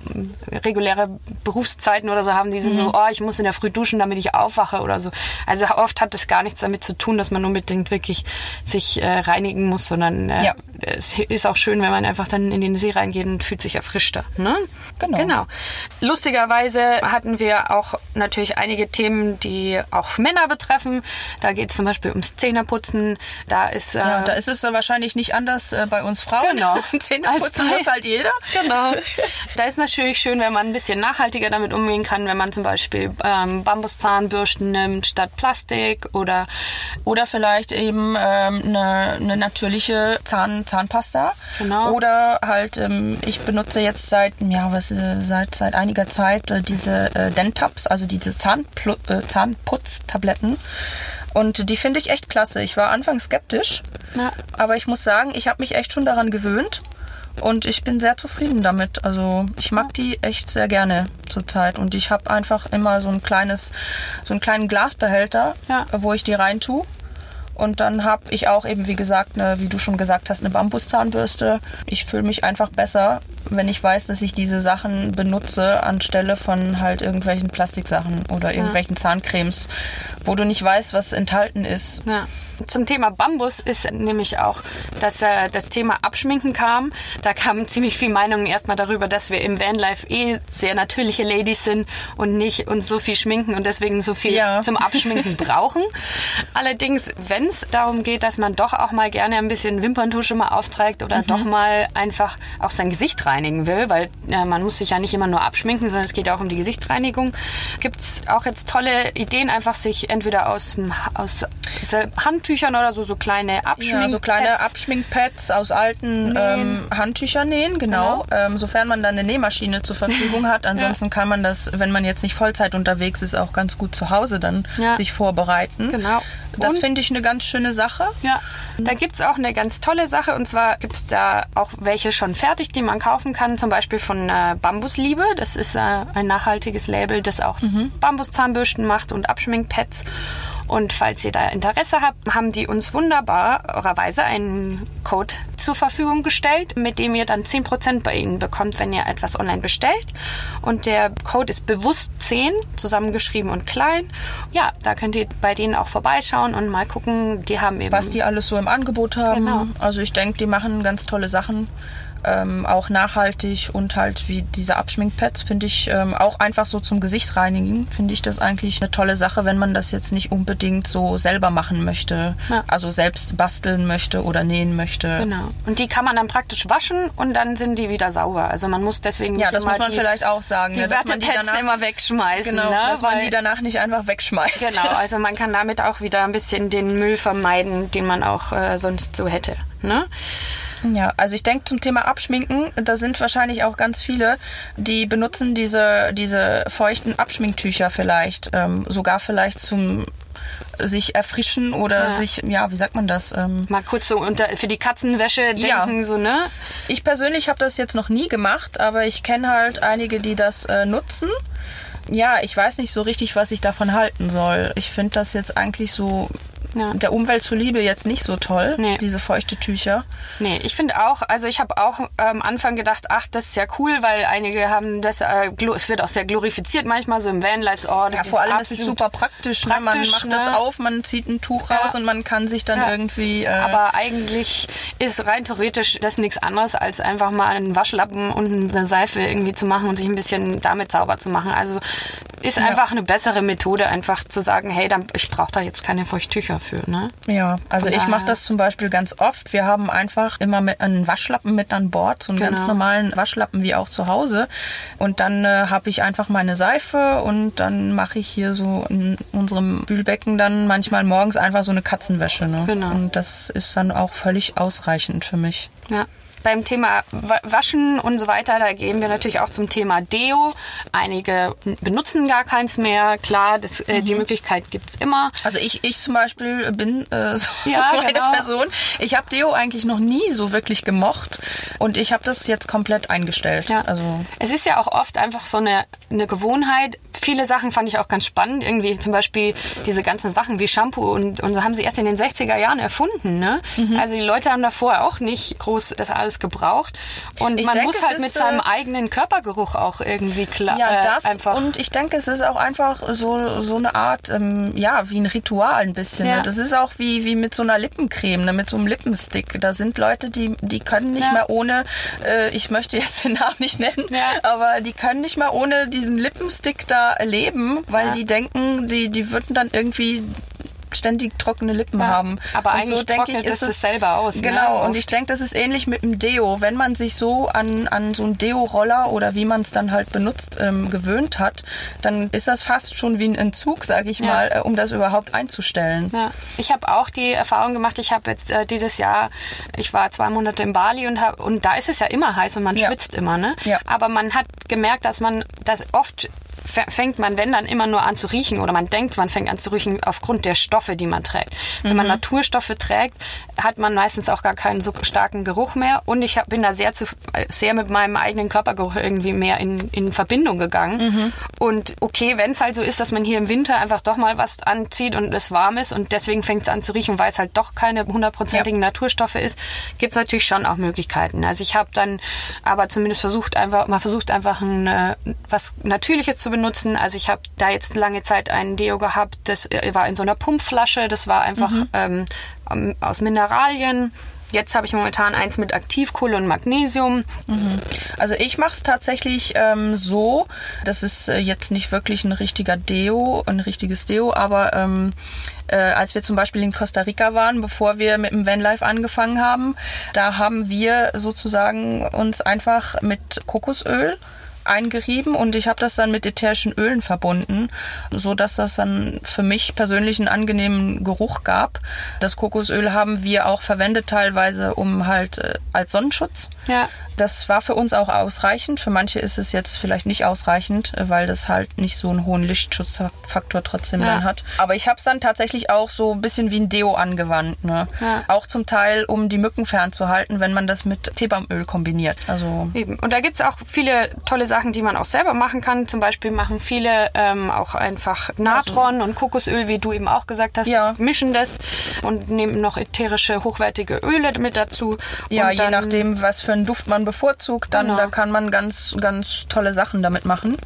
reguläre Berufszeiten oder so haben, die sind Mhm. so, oh, ich muss in der Früh duschen, damit ich aufwache oder so. Also oft hat das gar nichts damit zu tun, dass man unbedingt wirklich sich äh, reinigen muss, sondern äh, Ja. Es ist auch schön, wenn man einfach dann in den See reingeht und fühlt sich erfrischter. Ne? Genau. Genau. Lustigerweise hatten wir auch natürlich einige Themen, die auch Männer betreffen. Da geht es zum Beispiel ums Zähneputzen. Da ist äh, Ja, da ist es wahrscheinlich nicht anders äh, bei uns Frauen. Genau. Zähne Als putzen bei- muss halt jeder. Genau. Da ist natürlich schön, wenn man ein bisschen nachhaltiger damit umgehen kann, wenn man zum Beispiel ähm, Bambuszahnbürsten nimmt statt Plastik oder Oder vielleicht eben ähm, eine, eine natürliche Zahn, Zahnpasta. Genau. Oder halt, ähm, ich benutze jetzt seit, ja, was, äh, seit, seit einiger Zeit äh, diese äh, Dentaps, also diese Zahnplu äh, Zahnputztabletten. Und die finde ich echt klasse. Ich war anfangs skeptisch, Ja. aber ich muss sagen, ich habe mich echt schon daran gewöhnt. Und ich bin sehr zufrieden damit. Also ich mag die echt sehr gerne zurzeit. Und ich habe einfach immer so ein kleines, so einen kleinen Glasbehälter, Ja. wo ich die rein tue. Und dann habe ich auch eben, wie gesagt, eine, wie du schon gesagt hast, eine Bambuszahnbürste. Ich fühle mich einfach besser, wenn ich weiß, dass ich diese Sachen benutze anstelle von halt irgendwelchen Plastiksachen oder irgendwelchen Zahncremes, wo du nicht weißt, was enthalten ist. Ja. Zum Thema Bambus ist nämlich auch, dass äh, das Thema Abschminken kam. Da kamen ziemlich viele Meinungen erstmal darüber, dass wir im Vanlife eh sehr natürliche Ladies sind und nicht uns so viel schminken und deswegen so viel Ja. zum Abschminken brauchen. Allerdings, wenn es darum geht, dass man doch auch mal gerne ein bisschen Wimperntusche mal aufträgt oder Mhm. doch mal einfach auch sein Gesicht reinigen will, weil äh, man muss sich ja nicht immer nur abschminken, sondern es geht ja auch um die Gesichtsreinigung, gibt es auch jetzt tolle Ideen, einfach sich entweder aus, aus Handtüchern oder so, so kleine Abschmink Ja, so kleine Pads Abschminkpads aus alten ähm, Handtüchern nähen, genau. Ähm, sofern man dann eine Nähmaschine zur Verfügung hat. Ansonsten kann man das, wenn man jetzt nicht Vollzeit unterwegs ist, auch ganz gut zu Hause dann Ja. sich vorbereiten. Genau. Das finde ich eine ganz schöne Sache. Ja, da gibt's auch eine ganz tolle Sache und zwar gibt's da auch welche schon fertig, die man kaufen kann, zum Beispiel von äh, Bambusliebe. Das ist äh, ein nachhaltiges Label, das auch Bambuszahnbürsten macht und Abschminkpads. Und falls ihr da Interesse habt, haben die uns wunderbarerweise einen Code zur Verfügung gestellt, mit dem ihr dann 10% bei ihnen bekommt, wenn ihr etwas online bestellt. Und der Code ist bewusst 10, zusammengeschrieben und klein. Ja, da könnt ihr bei denen auch vorbeischauen und mal gucken. Die haben eben was die alles so im Angebot haben. Genau. Also ich denke, die machen ganz tolle Sachen. Ähm, auch nachhaltig und halt wie diese Abschminkpads finde ich ähm, auch einfach so zum Gesicht reinigen, finde ich das eigentlich eine tolle Sache, wenn man das jetzt nicht unbedingt so selber machen möchte. Ja. Also selbst basteln möchte oder nähen möchte. Genau. Und die kann man dann praktisch waschen und dann sind die wieder sauber. Also man muss deswegen Ja, nicht das immer muss man die, vielleicht auch sagen, die ne, dass man die danach, immer wegschmeißen. genau, ne? dass man Weil- die danach nicht einfach wegschmeißt. Genau, also man kann damit auch wieder ein bisschen den Müll vermeiden, den man auch äh, sonst so hätte. Ne? Ja, also ich denke zum Thema Abschminken, da sind wahrscheinlich auch ganz viele, die benutzen diese, diese feuchten Abschminktücher vielleicht, ähm, sogar vielleicht zum sich erfrischen oder Ja. sich, ja, wie sagt man das? Ähm, Mal kurz so unter, für die Katzenwäsche Ja. denken, so, ne? ich persönlich habe das jetzt noch nie gemacht, aber ich kenne halt einige, die das äh, nutzen. Ja, ich weiß nicht so richtig, was ich davon halten soll. Ich finde das jetzt eigentlich so Ja. der Umwelt zuliebe jetzt nicht so toll, Nee. diese feuchte Tücher. Nee, ich finde auch, also ich habe auch am Anfang gedacht, ach, das ist ja cool, weil einige haben das, äh, es wird auch sehr glorifiziert manchmal, so im Vanlife, oh, Ja, vor allem ist es super praktisch. ne? Man praktisch, macht ne? das auf, man zieht ein Tuch Ja. raus und man kann sich dann Ja. irgendwie. Äh, Aber eigentlich ist rein theoretisch das nichts anderes, als einfach mal einen Waschlappen und eine Seife irgendwie zu machen und sich ein bisschen damit sauber zu machen. Also ist einfach eine bessere Methode, einfach zu sagen, hey, dann, ich brauche da jetzt keine Feuchttücher für. Ne? ja, also ich mache das zum Beispiel ganz oft. Wir haben einfach immer mit einen Waschlappen mit an Bord, so einen Genau. ganz normalen Waschlappen wie auch zu Hause. Und dann äh, habe ich einfach meine Seife und dann mache ich hier so in unserem Bühlbecken dann manchmal morgens einfach so eine Katzenwäsche. Ne? Genau. Und das ist dann auch völlig ausreichend für mich. Ja. Beim Thema Wa- Waschen und so weiter, da gehen wir natürlich auch zum Thema Deo. Einige benutzen gar keins mehr. Klar, das, äh, Mhm. die Möglichkeit gibt's immer. Also ich, ich zum Beispiel bin äh, so, Ja, so eine genau. Person. Ich habe Deo eigentlich noch nie so wirklich gemocht und ich habe das jetzt komplett eingestellt. Ja. Also Es ist ja auch oft einfach so eine, eine Gewohnheit. Viele Sachen fand ich auch ganz spannend. Irgendwie zum Beispiel diese ganzen Sachen wie Shampoo und, und so haben sie erst in den 60er Jahren erfunden. Ne? Mhm. Also die Leute haben davor auch nicht groß das alles gebraucht. Und Ich man denke, muss es halt mit seinem äh, eigenen Körpergeruch auch irgendwie klar ja, äh, das einfach. und ich denke, es ist auch einfach so, so eine Art, ähm, ja, wie ein Ritual ein bisschen. Ja. Ne? Das ist auch wie, wie mit so einer Lippencreme, ne? mit so einem Lippenstick. Da sind Leute, die, die können nicht Ja. mehr ohne, äh, ich möchte jetzt den Namen nicht nennen, Ja. aber die können nicht mehr ohne diesen Lippenstick da leben, weil die denken, die, die würden dann irgendwie ständig trockene Lippen Ja, haben. aber Und eigentlich denke trocknet es das selber aus, ne? Genau, und Oft. ich denke, das ist ähnlich mit dem Deo. Wenn man sich so an, an so einen Deo-Roller oder wie man es dann halt benutzt, ähm, gewöhnt hat, dann ist das fast schon wie ein Entzug, sage ich Ja. mal, äh, um das überhaupt einzustellen. Ja, ich habe auch die Erfahrung gemacht, ich habe jetzt äh, dieses Jahr, ich war zwei Monate in Bali und, hab, und da ist es ja immer heiß und man schwitzt immer, ne? Aber man hat gemerkt, dass man das oft fängt man, wenn dann immer nur an zu riechen oder man denkt, man fängt an zu riechen aufgrund der Stoffe, die man trägt. Wenn Mhm. man Naturstoffe trägt, hat man meistens auch gar keinen so starken Geruch mehr und ich hab, bin da sehr zu, äh, sehr mit meinem eigenen Körpergeruch irgendwie mehr in, in Verbindung gegangen. Mhm. Und okay, wenn es halt so ist, dass man hier im Winter einfach doch mal was anzieht und es warm ist und deswegen fängt es an zu riechen, weil es halt doch keine hundertprozentigen Naturstoffe ist, gibt es natürlich schon auch Möglichkeiten. Also ich habe dann aber zumindest versucht einfach mal versucht einfach ein, äh, was Natürliches zu benutzen. Also ich habe da jetzt lange Zeit ein Deo gehabt, das äh, war in so einer Pumpflasche, das war einfach ähm, ähm, aus Mineralien. Jetzt habe ich momentan eins mit Aktivkohle und Magnesium. Also ich mache es tatsächlich ähm, so, das ist äh, jetzt nicht wirklich ein richtiger Deo, ein richtiges Deo, aber ähm, äh, als wir zum Beispiel in Costa Rica waren, bevor wir mit dem Vanlife angefangen haben, da haben wir sozusagen uns einfach mit Kokosöl eingerieben und ich habe das dann mit ätherischen Ölen verbunden, so dass das dann für mich persönlich einen angenehmen Geruch gab. Das Kokosöl haben wir auch verwendet teilweise um halt äh, als Sonnenschutz. Ja. Das war für uns auch ausreichend. Für manche ist es jetzt vielleicht nicht ausreichend, äh, weil das halt nicht so einen hohen Lichtschutzfaktor trotzdem Ja. dann hat. Aber ich habe es dann tatsächlich auch so ein bisschen wie ein Deo angewandt. Ne? Ja. Auch zum Teil, um die Mücken fernzuhalten, wenn man das mit Teebaumöl kombiniert. Also Eben. Und da gibt's auch viele tolle Sachen, die man auch selber machen kann. Zum Beispiel machen viele ähm, auch einfach Natron und Kokosöl, wie du eben auch gesagt hast, Ja. mischen das und nehmen noch ätherische, hochwertige Öle mit dazu. Ja, je nachdem, was für einen Duft man bevorzugt, dann Genau. da kann man ganz, ganz tolle Sachen damit machen.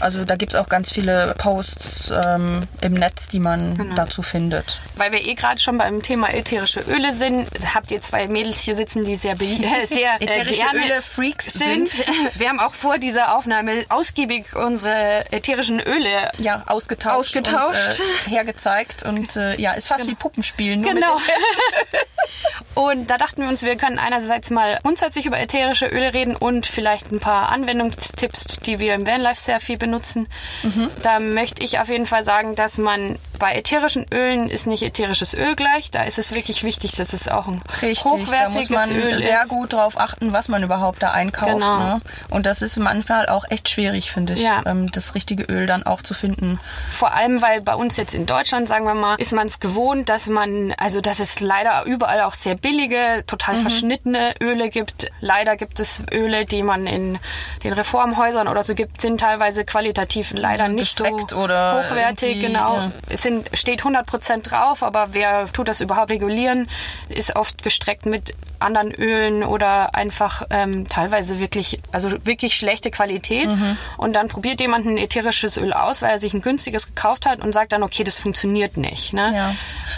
Also da gibt's auch ganz viele Posts ähm, im Netz, die man Genau. dazu findet. Weil wir eh gerade schon beim Thema ätherische Öle sind, habt ihr zwei Mädels hier sitzen, die sehr, äh, sehr äh, Ätherische gerne Öle-Freaks sind. sind. Wir haben auch vor dieser Aufnahme ausgiebig unsere ätherischen Öle Ja, ausgetauscht, Ausgetauscht. und äh, hergezeigt und äh, ja, ist fast wie Puppenspielen. Genau. Und da dachten wir uns, wir können einerseits mal grundsätzlich über ätherische Öle reden und vielleicht ein paar Anwendungstipps, die wir im Vanlife sehr viel benutzen. Mhm. Da möchte ich auf jeden Fall sagen, dass man bei ätherischen Ölen ist nicht ätherisches Öl gleich. Da ist es wirklich wichtig, dass es auch ein Richtig, da hochwertiges muss man Öl sehr ist. gut drauf achten, was man überhaupt da einkauft. Genau. Ne? Und das ist manchmal auch echt schwierig, finde ich, Ja. ähm, das richtige Öl dann auch zu finden. Vor allem, weil bei uns jetzt in Deutschland, sagen wir mal, ist man es gewohnt, dass man, also dass es leider überall auch sehr billige, total Mhm. verschnittene Öle gibt. Leider gibt es Öle, die man in den Reformhäusern oder so gibt, sind teilweise qualitativ leider nicht so defekt oder hochwertig. Genau. ja. Es sind, steht 100% drauf, aber wer tut das überhaupt regulieren, ist oft gestreckt mit anderen Ölen oder einfach ähm, teilweise wirklich, also wirklich schlechte Qualität. Mhm. Und dann probiert jemand ein ätherisches Öl aus, weil er sich ein günstiges gekauft hat und sagt dann, okay, das funktioniert nicht. Ne? Ja.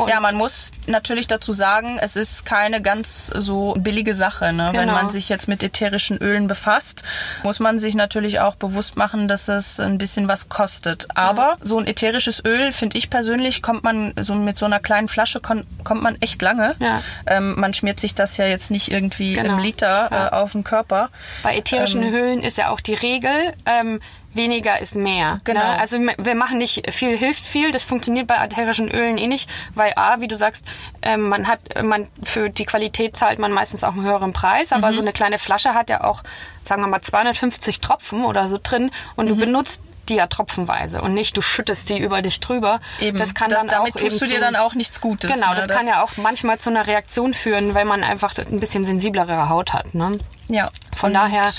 Ja, man muss natürlich dazu sagen, es ist keine ganz so billige Sache. Ne? Wenn Genau. man sich jetzt mit ätherischen Ölen befasst, muss man sich natürlich auch bewusst machen, dass es ein bisschen was kostet. Aber so ein ätherisches Öl, finde ich persönlich, kommt man so mit so einer kleinen Flasche kommt man echt lange. Ja. Ähm, man schmiert sich das ja jetzt nicht irgendwie Genau. im Liter Ja. äh, auf den Körper. Bei ätherischen Ähm. Ölen ist ja auch die Regel, ähm, weniger ist mehr. Genau. Ne? Also wir machen nicht viel hilft viel. Das funktioniert bei ätherischen Ölen eh nicht, weil a, wie du sagst, ähm, man hat, man für die Qualität zahlt man meistens auch einen höheren Preis, Mhm. aber so eine kleine Flasche hat ja auch, sagen wir mal, 250 Tropfen oder so drin und Mhm. du benutzt die ja tropfenweise und nicht du schüttest die über dich drüber. Eben. Das kann das, dann damit auch tust du dir zu- dann auch nichts Gutes. Genau, ne? das, kann ja auch manchmal zu einer Reaktion führen, weil man einfach ein bisschen sensiblere Haut hat. Ne? Ja. Von Und daher-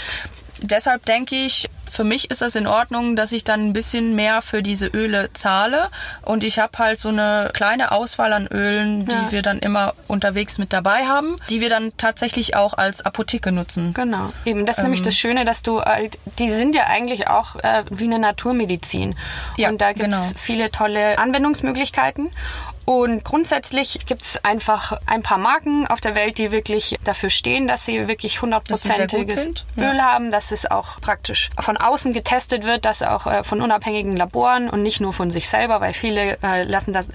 Deshalb denke ich, für mich ist das in Ordnung, dass ich dann ein bisschen mehr für diese Öle zahle. Und ich habe halt so eine kleine Auswahl an Ölen, die Ja. wir dann immer unterwegs mit dabei haben, die wir dann tatsächlich auch als Apotheke nutzen. Genau. Eben, das ist Ähm. nämlich das Schöne, dass du halt, die sind ja eigentlich auch äh, wie eine Naturmedizin. Ja, und da gibt es genau. viele tolle Anwendungsmöglichkeiten. Und grundsätzlich gibt es einfach ein paar Marken auf der Welt, die wirklich dafür stehen, dass sie wirklich hundertprozentiges sind, ja. Öl haben, dass es auch praktisch von außen getestet wird, dass auch äh, von unabhängigen Laboren und nicht nur von sich selber, weil viele äh, lassen das,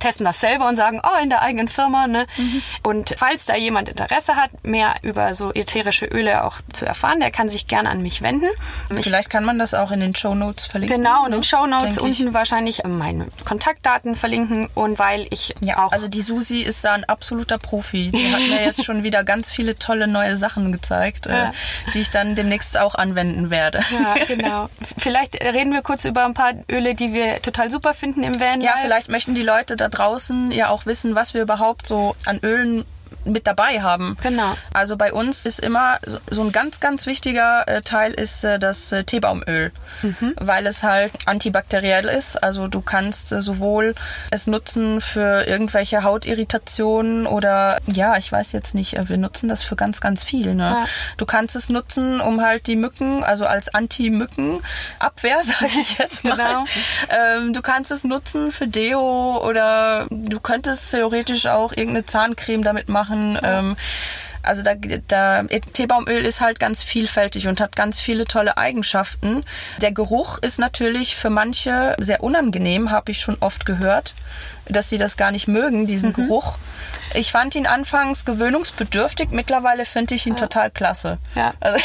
testen das selber und sagen, oh, in der eigenen Firma. Ne? Mhm. Und falls da jemand Interesse hat, mehr über so ätherische Öle auch zu erfahren, der kann sich gerne an mich wenden. Ich Vielleicht kann man das auch in den Show Notes verlinken. Genau, in den ne? Show Notes Denke ich. unten wahrscheinlich meine Kontaktdaten verlinken und weil ich Ja, auch also die Susi ist da ein absoluter Profi. Die hat mir jetzt schon wieder ganz viele tolle neue Sachen gezeigt, Ja. äh, die ich dann demnächst auch anwenden werde. ja, genau. Vielleicht reden wir kurz über ein paar Öle, die wir total super finden im Van. Ja, vielleicht möchten die Leute da draußen ja auch wissen, was wir überhaupt so an Ölen mit dabei haben. Genau. Also bei uns ist immer so- ein ganz, ganz wichtiger äh, Teil ist äh, das äh, Teebaumöl, Mhm. weil es halt antibakteriell ist. Also du kannst sowohl es nutzen für irgendwelche Hautirritationen oder ja, ich weiß jetzt nicht, wir nutzen das für ganz, ganz viel. Ne? Ja. Du kannst es nutzen, um halt die Mücken, also als Anti-Mücken-Abwehr, sage ich jetzt mal. Genau. Ähm, du kannst es nutzen für Deo oder du könntest theoretisch auch irgendeine Zahncreme damit machen. Ähm, also da, da Teebaumöl ist halt ganz vielfältig und hat ganz viele tolle Eigenschaften. Der Geruch ist natürlich für manche sehr unangenehm, habe ich schon oft gehört, dass sie das gar nicht mögen, diesen Mhm. Geruch. Ich fand ihn anfangs gewöhnungsbedürftig, mittlerweile finde ich ihn total klasse. Ja. Also,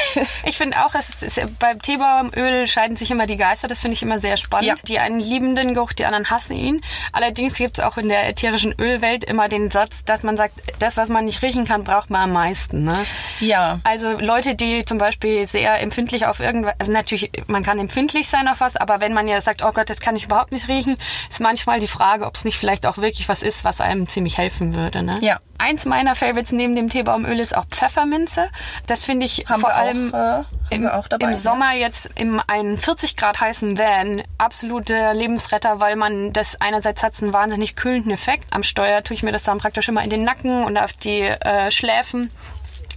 Ich finde auch, es ist, beim Teebaumöl scheiden sich immer die Geister. Das finde ich immer sehr spannend. Ja. Die einen lieben den Geruch, die anderen hassen ihn. Allerdings gibt es auch in der ätherischen Ölwelt immer den Satz, dass man sagt, das, was man nicht riechen kann, braucht man am meisten. Ne? Ja. Also Leute, die zum Beispiel sehr empfindlich auf irgendwas, also natürlich, man kann empfindlich sein auf was, aber wenn man ja sagt, oh Gott, das kann ich überhaupt nicht riechen, ist manchmal die Frage, ob es nicht vielleicht auch wirklich was ist, was einem ziemlich helfen würde. Ne? Ja. Eins meiner Favorites neben dem Teebaumöl ist auch Pfefferminze. Das finde ich Haben vor allem auch, äh, im, dabei, im ja. Sommer jetzt in einen 40 Grad heißen Van absolute Lebensretter, weil man das einerseits hat es einen wahnsinnig kühlenden Effekt. Am Steuer tue ich mir das dann praktisch immer in den Nacken und auf die äh, Schläfen.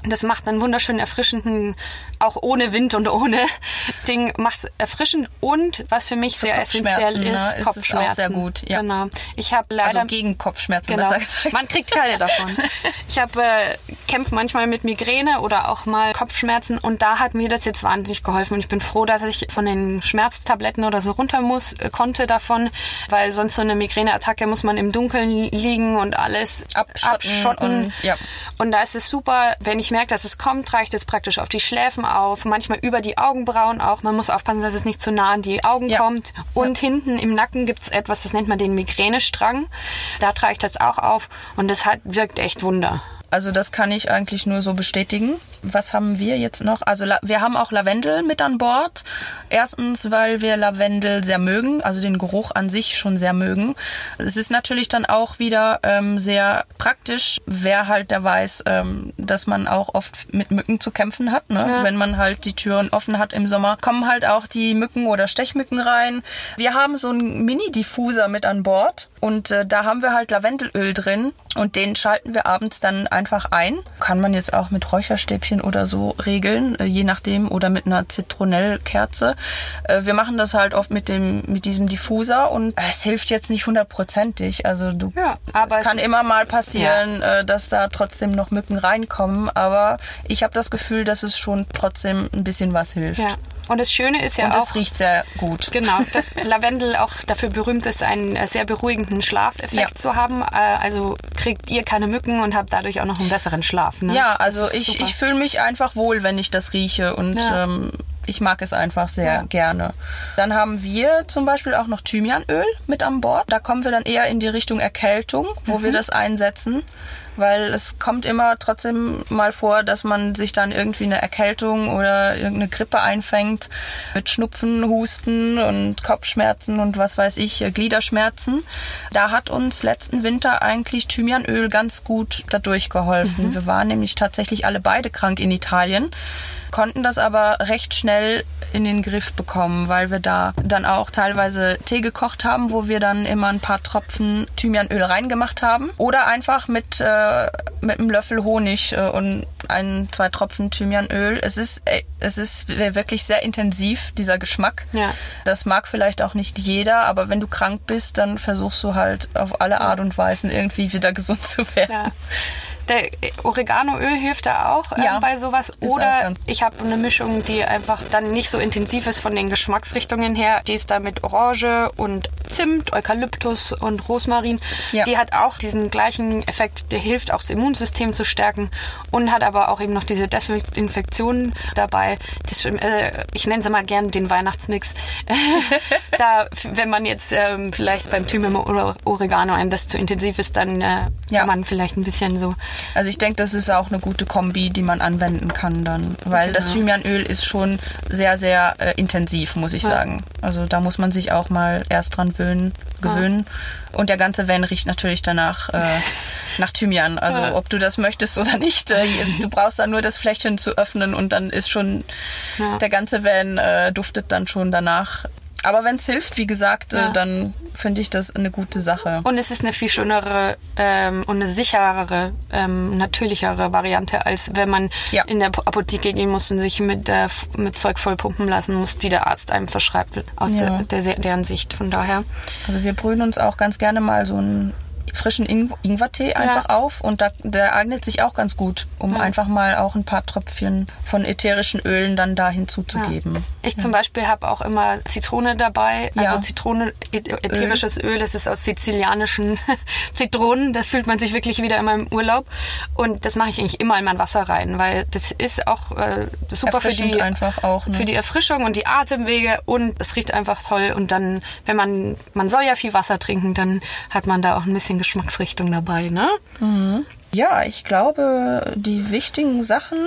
Das macht einen wunderschönen erfrischenden, auch ohne Wind und ohne Ding, macht es erfrischend und was für mich sehr essentiell Kopfschmerzen, ist, ne, ist es auch Kopfschmerzen. sehr gut, ja. Genau. Ich habe leider Also gegen Kopfschmerzen, Genau. besser gesagt. Man kriegt keine davon. Ich habe äh, kämpfe manchmal mit Migräne oder auch mal Kopfschmerzen und da hat mir das jetzt wahnsinnig geholfen und ich bin froh, dass ich von den Schmerztabletten oder so runter muss äh, konnte davon, weil sonst so eine Migräneattacke muss man im Dunkeln liegen und alles Abschotten abschotten. und- ja. Und da ist es super, wenn ich merke, dass es kommt, reicht es praktisch auf die Schläfen auf, manchmal über die Augenbrauen auch. Man muss aufpassen, dass es nicht zu nah an die Augen Ja. kommt. Und hinten im Nacken gibt's etwas, das nennt man den Migränestrang. Da trage ich das auch auf und das hat, wirkt echt Wunder. Also das kann ich eigentlich nur so bestätigen. Was haben wir jetzt noch? Also wir haben auch Lavendel mit an Bord. Erstens, weil wir Lavendel sehr mögen, also den Geruch an sich schon sehr mögen. Es ist natürlich dann auch wieder ähm, sehr praktisch, wer halt der weiß, ähm, dass man auch oft mit Mücken zu kämpfen hat. Ne? Ja. Wenn man halt die Türen offen hat im Sommer, kommen halt auch die Mücken oder Stechmücken rein. Wir haben so einen Mini-Diffuser mit an Bord und äh, da haben wir halt Lavendelöl drin und den schalten wir abends dann einfach ein. Kann man jetzt auch mit Räucherstäbchen oder so regeln, äh, je nachdem, oder mit einer Zitronellkerze. Äh, wir machen das halt oft mit dem mit diesem Diffuser und äh, es hilft jetzt nicht hundertprozentig. Also du, Ja, aber es es- kann immer mal passieren, äh, dass da trotzdem noch Mücken reinkommen, aber ich habe das Gefühl, dass es schon trotzdem ein bisschen was hilft. Ja. Und das Schöne ist ja Und auch. es riecht sehr gut. Genau, dass Lavendel auch dafür berühmt ist, einen sehr beruhigenden Schlafeffekt Ja. zu haben. Also kriegt ihr keine Mücken und habt dadurch auch noch einen besseren Schlaf. Ne? Ja, also ich, super. ich fühle mich einfach wohl, wenn ich das rieche und Ja. ähm, ich mag es einfach sehr Ja. gerne. Dann haben wir zum Beispiel auch noch Thymianöl mit an Bord. Da kommen wir dann eher in die Richtung Erkältung, wo Mhm. wir das einsetzen. Weil es kommt immer trotzdem mal vor, dass man sich dann irgendwie eine Erkältung oder irgendeine Grippe einfängt mit Schnupfen, Husten und Kopfschmerzen und was weiß ich, äh, Gliederschmerzen. Da hat uns letzten Winter eigentlich Thymianöl ganz gut dadurch geholfen. Wir waren nämlich tatsächlich alle beide krank in Italien konnten das aber recht schnell in den Griff bekommen, weil wir da dann auch teilweise Tee gekocht haben, wo wir dann immer ein paar Tropfen Thymianöl reingemacht haben oder einfach mit äh, mit einem Löffel Honig äh, und ein zwei Tropfen Thymianöl. Es ist äh, es ist wirklich sehr intensiv dieser Geschmack. Ja. Das mag vielleicht auch nicht jeder, aber wenn du krank bist, dann versuchst du halt auf alle Art und Weisen irgendwie wieder gesund zu werden. Ja. Der Oreganoöl hilft da auch äh, Ja, bei sowas. Oder ich habe eine Mischung, die einfach dann nicht so intensiv ist von den Geschmacksrichtungen her. Die ist da mit Orange und Zimt, Eukalyptus und Rosmarin. Ja. Die hat auch diesen gleichen Effekt. Der hilft auch das Immunsystem zu stärken und hat aber auch eben noch diese Desinfektion dabei. Das, äh, ich nenne sie mal gern den Weihnachtsmix. da, wenn man jetzt ähm, vielleicht beim Thymian oder Oregano einem das zu intensiv ist, dann äh, Ja. kann man vielleicht ein bisschen so Also ich denke, das ist auch eine gute Kombi, die man anwenden kann dann. Weil das Genau. Thymianöl ist schon sehr, sehr äh, intensiv, muss ich Ja. sagen. Also da muss man sich auch mal erst dran gewöhnen. gewöhnen. Und der ganze Van riecht natürlich danach äh, nach Thymian. Also Ja. ob du das möchtest oder nicht. Äh, du brauchst dann nur das Fläschchen zu öffnen und dann ist schon Ja. der ganze Van äh, duftet dann schon danach. Aber wenn es hilft, wie gesagt, Ja. äh, dann finde ich das eine gute Sache. Und es ist eine viel schönere ähm, und eine sicherere, ähm, natürlichere Variante, als wenn man Ja. in der Apotheke gehen muss und sich mit, äh, mit Zeug vollpumpen lassen muss, die der Arzt einem verschreibt, aus Ja. der, der, deren Sicht. Von daher. Also wir brühen uns auch ganz gerne mal so einen frischen Ing Ingwertee einfach auf und da, der eignet sich auch ganz gut, um Ja. einfach mal auch ein paar Tröpfchen von ätherischen Ölen dann da hinzuzugeben. Ich zum Beispiel habe auch immer Zitrone dabei. Also Ja. Zitrone, ätherisches Öl, das ist aus sizilianischen Zitronen. Da fühlt man sich wirklich wieder immer im Urlaub. Und das mache ich eigentlich immer in mein Wasser rein, weil das ist auch äh, super für die, einfach auch, ne? für die Erfrischung und die Atemwege. Und es riecht einfach toll. Und dann, wenn man, man soll ja viel Wasser trinken, dann hat man da auch ein bisschen Geschmacksrichtung dabei, ne? Ja, ich glaube, die wichtigen Sachen,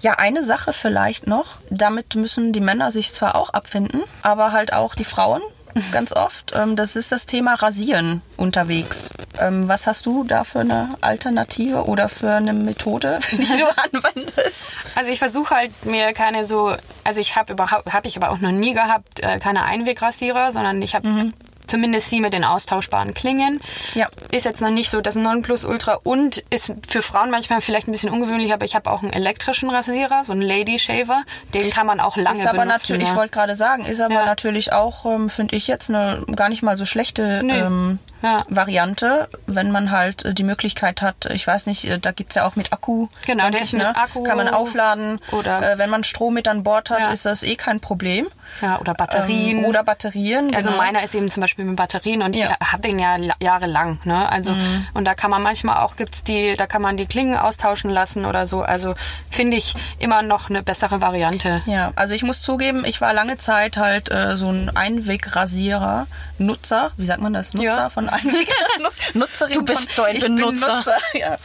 ja, eine Sache vielleicht noch, damit müssen die Männer sich zwar auch abfinden, aber halt auch die Frauen ganz oft. Ähm, das ist das Thema Rasieren unterwegs. Ähm, was hast du da für eine Alternative oder für eine Methode, die du anwendest? Also ich versuche halt mir keine so, also ich habe überhaupt, habe ich aber auch noch nie gehabt, äh, keine Einwegrasierer, sondern ich habe Mhm. Zumindest sie mit den austauschbaren Klingen. Ja. Ist jetzt noch nicht so das Nonplusultra und ist für Frauen manchmal vielleicht ein bisschen ungewöhnlich, aber ich habe auch einen elektrischen Rasierer, so einen Lady Shaver. Den kann man auch lange Ist aber benutzen. natürlich, ich wollte gerade sagen, ist aber Ja. natürlich auch, ähm, finde ich jetzt eine gar nicht mal so schlechte Nee. ähm, Ja. Variante, wenn man halt äh, die Möglichkeit hat, ich weiß nicht, äh, da gibt's ja auch mit Akku. Genau, der ist mit Akku Kann man aufladen. oder- äh, wenn man Strom mit an Bord hat, Ja. ist das eh kein Problem. ja, oder Batterien. Ähm, oder Batterien. Also genau. meiner ist eben zum Beispiel mit Batterien und Ja. Mhm. ich habe den ja la- jahrelang. Ne? Also und da kann man manchmal auch gibt's die, da kann man die Klingen austauschen lassen oder so. Also finde ich immer noch eine bessere Variante. Ja, also ich muss zugeben, ich war lange Zeit halt äh, so ein Einwegrasierer, Nutzer, wie sagt man das? Nutzer Ja. von Einweg Nutzerin Du bist von, so ein ich bin Benutzer. Nutzer, ja.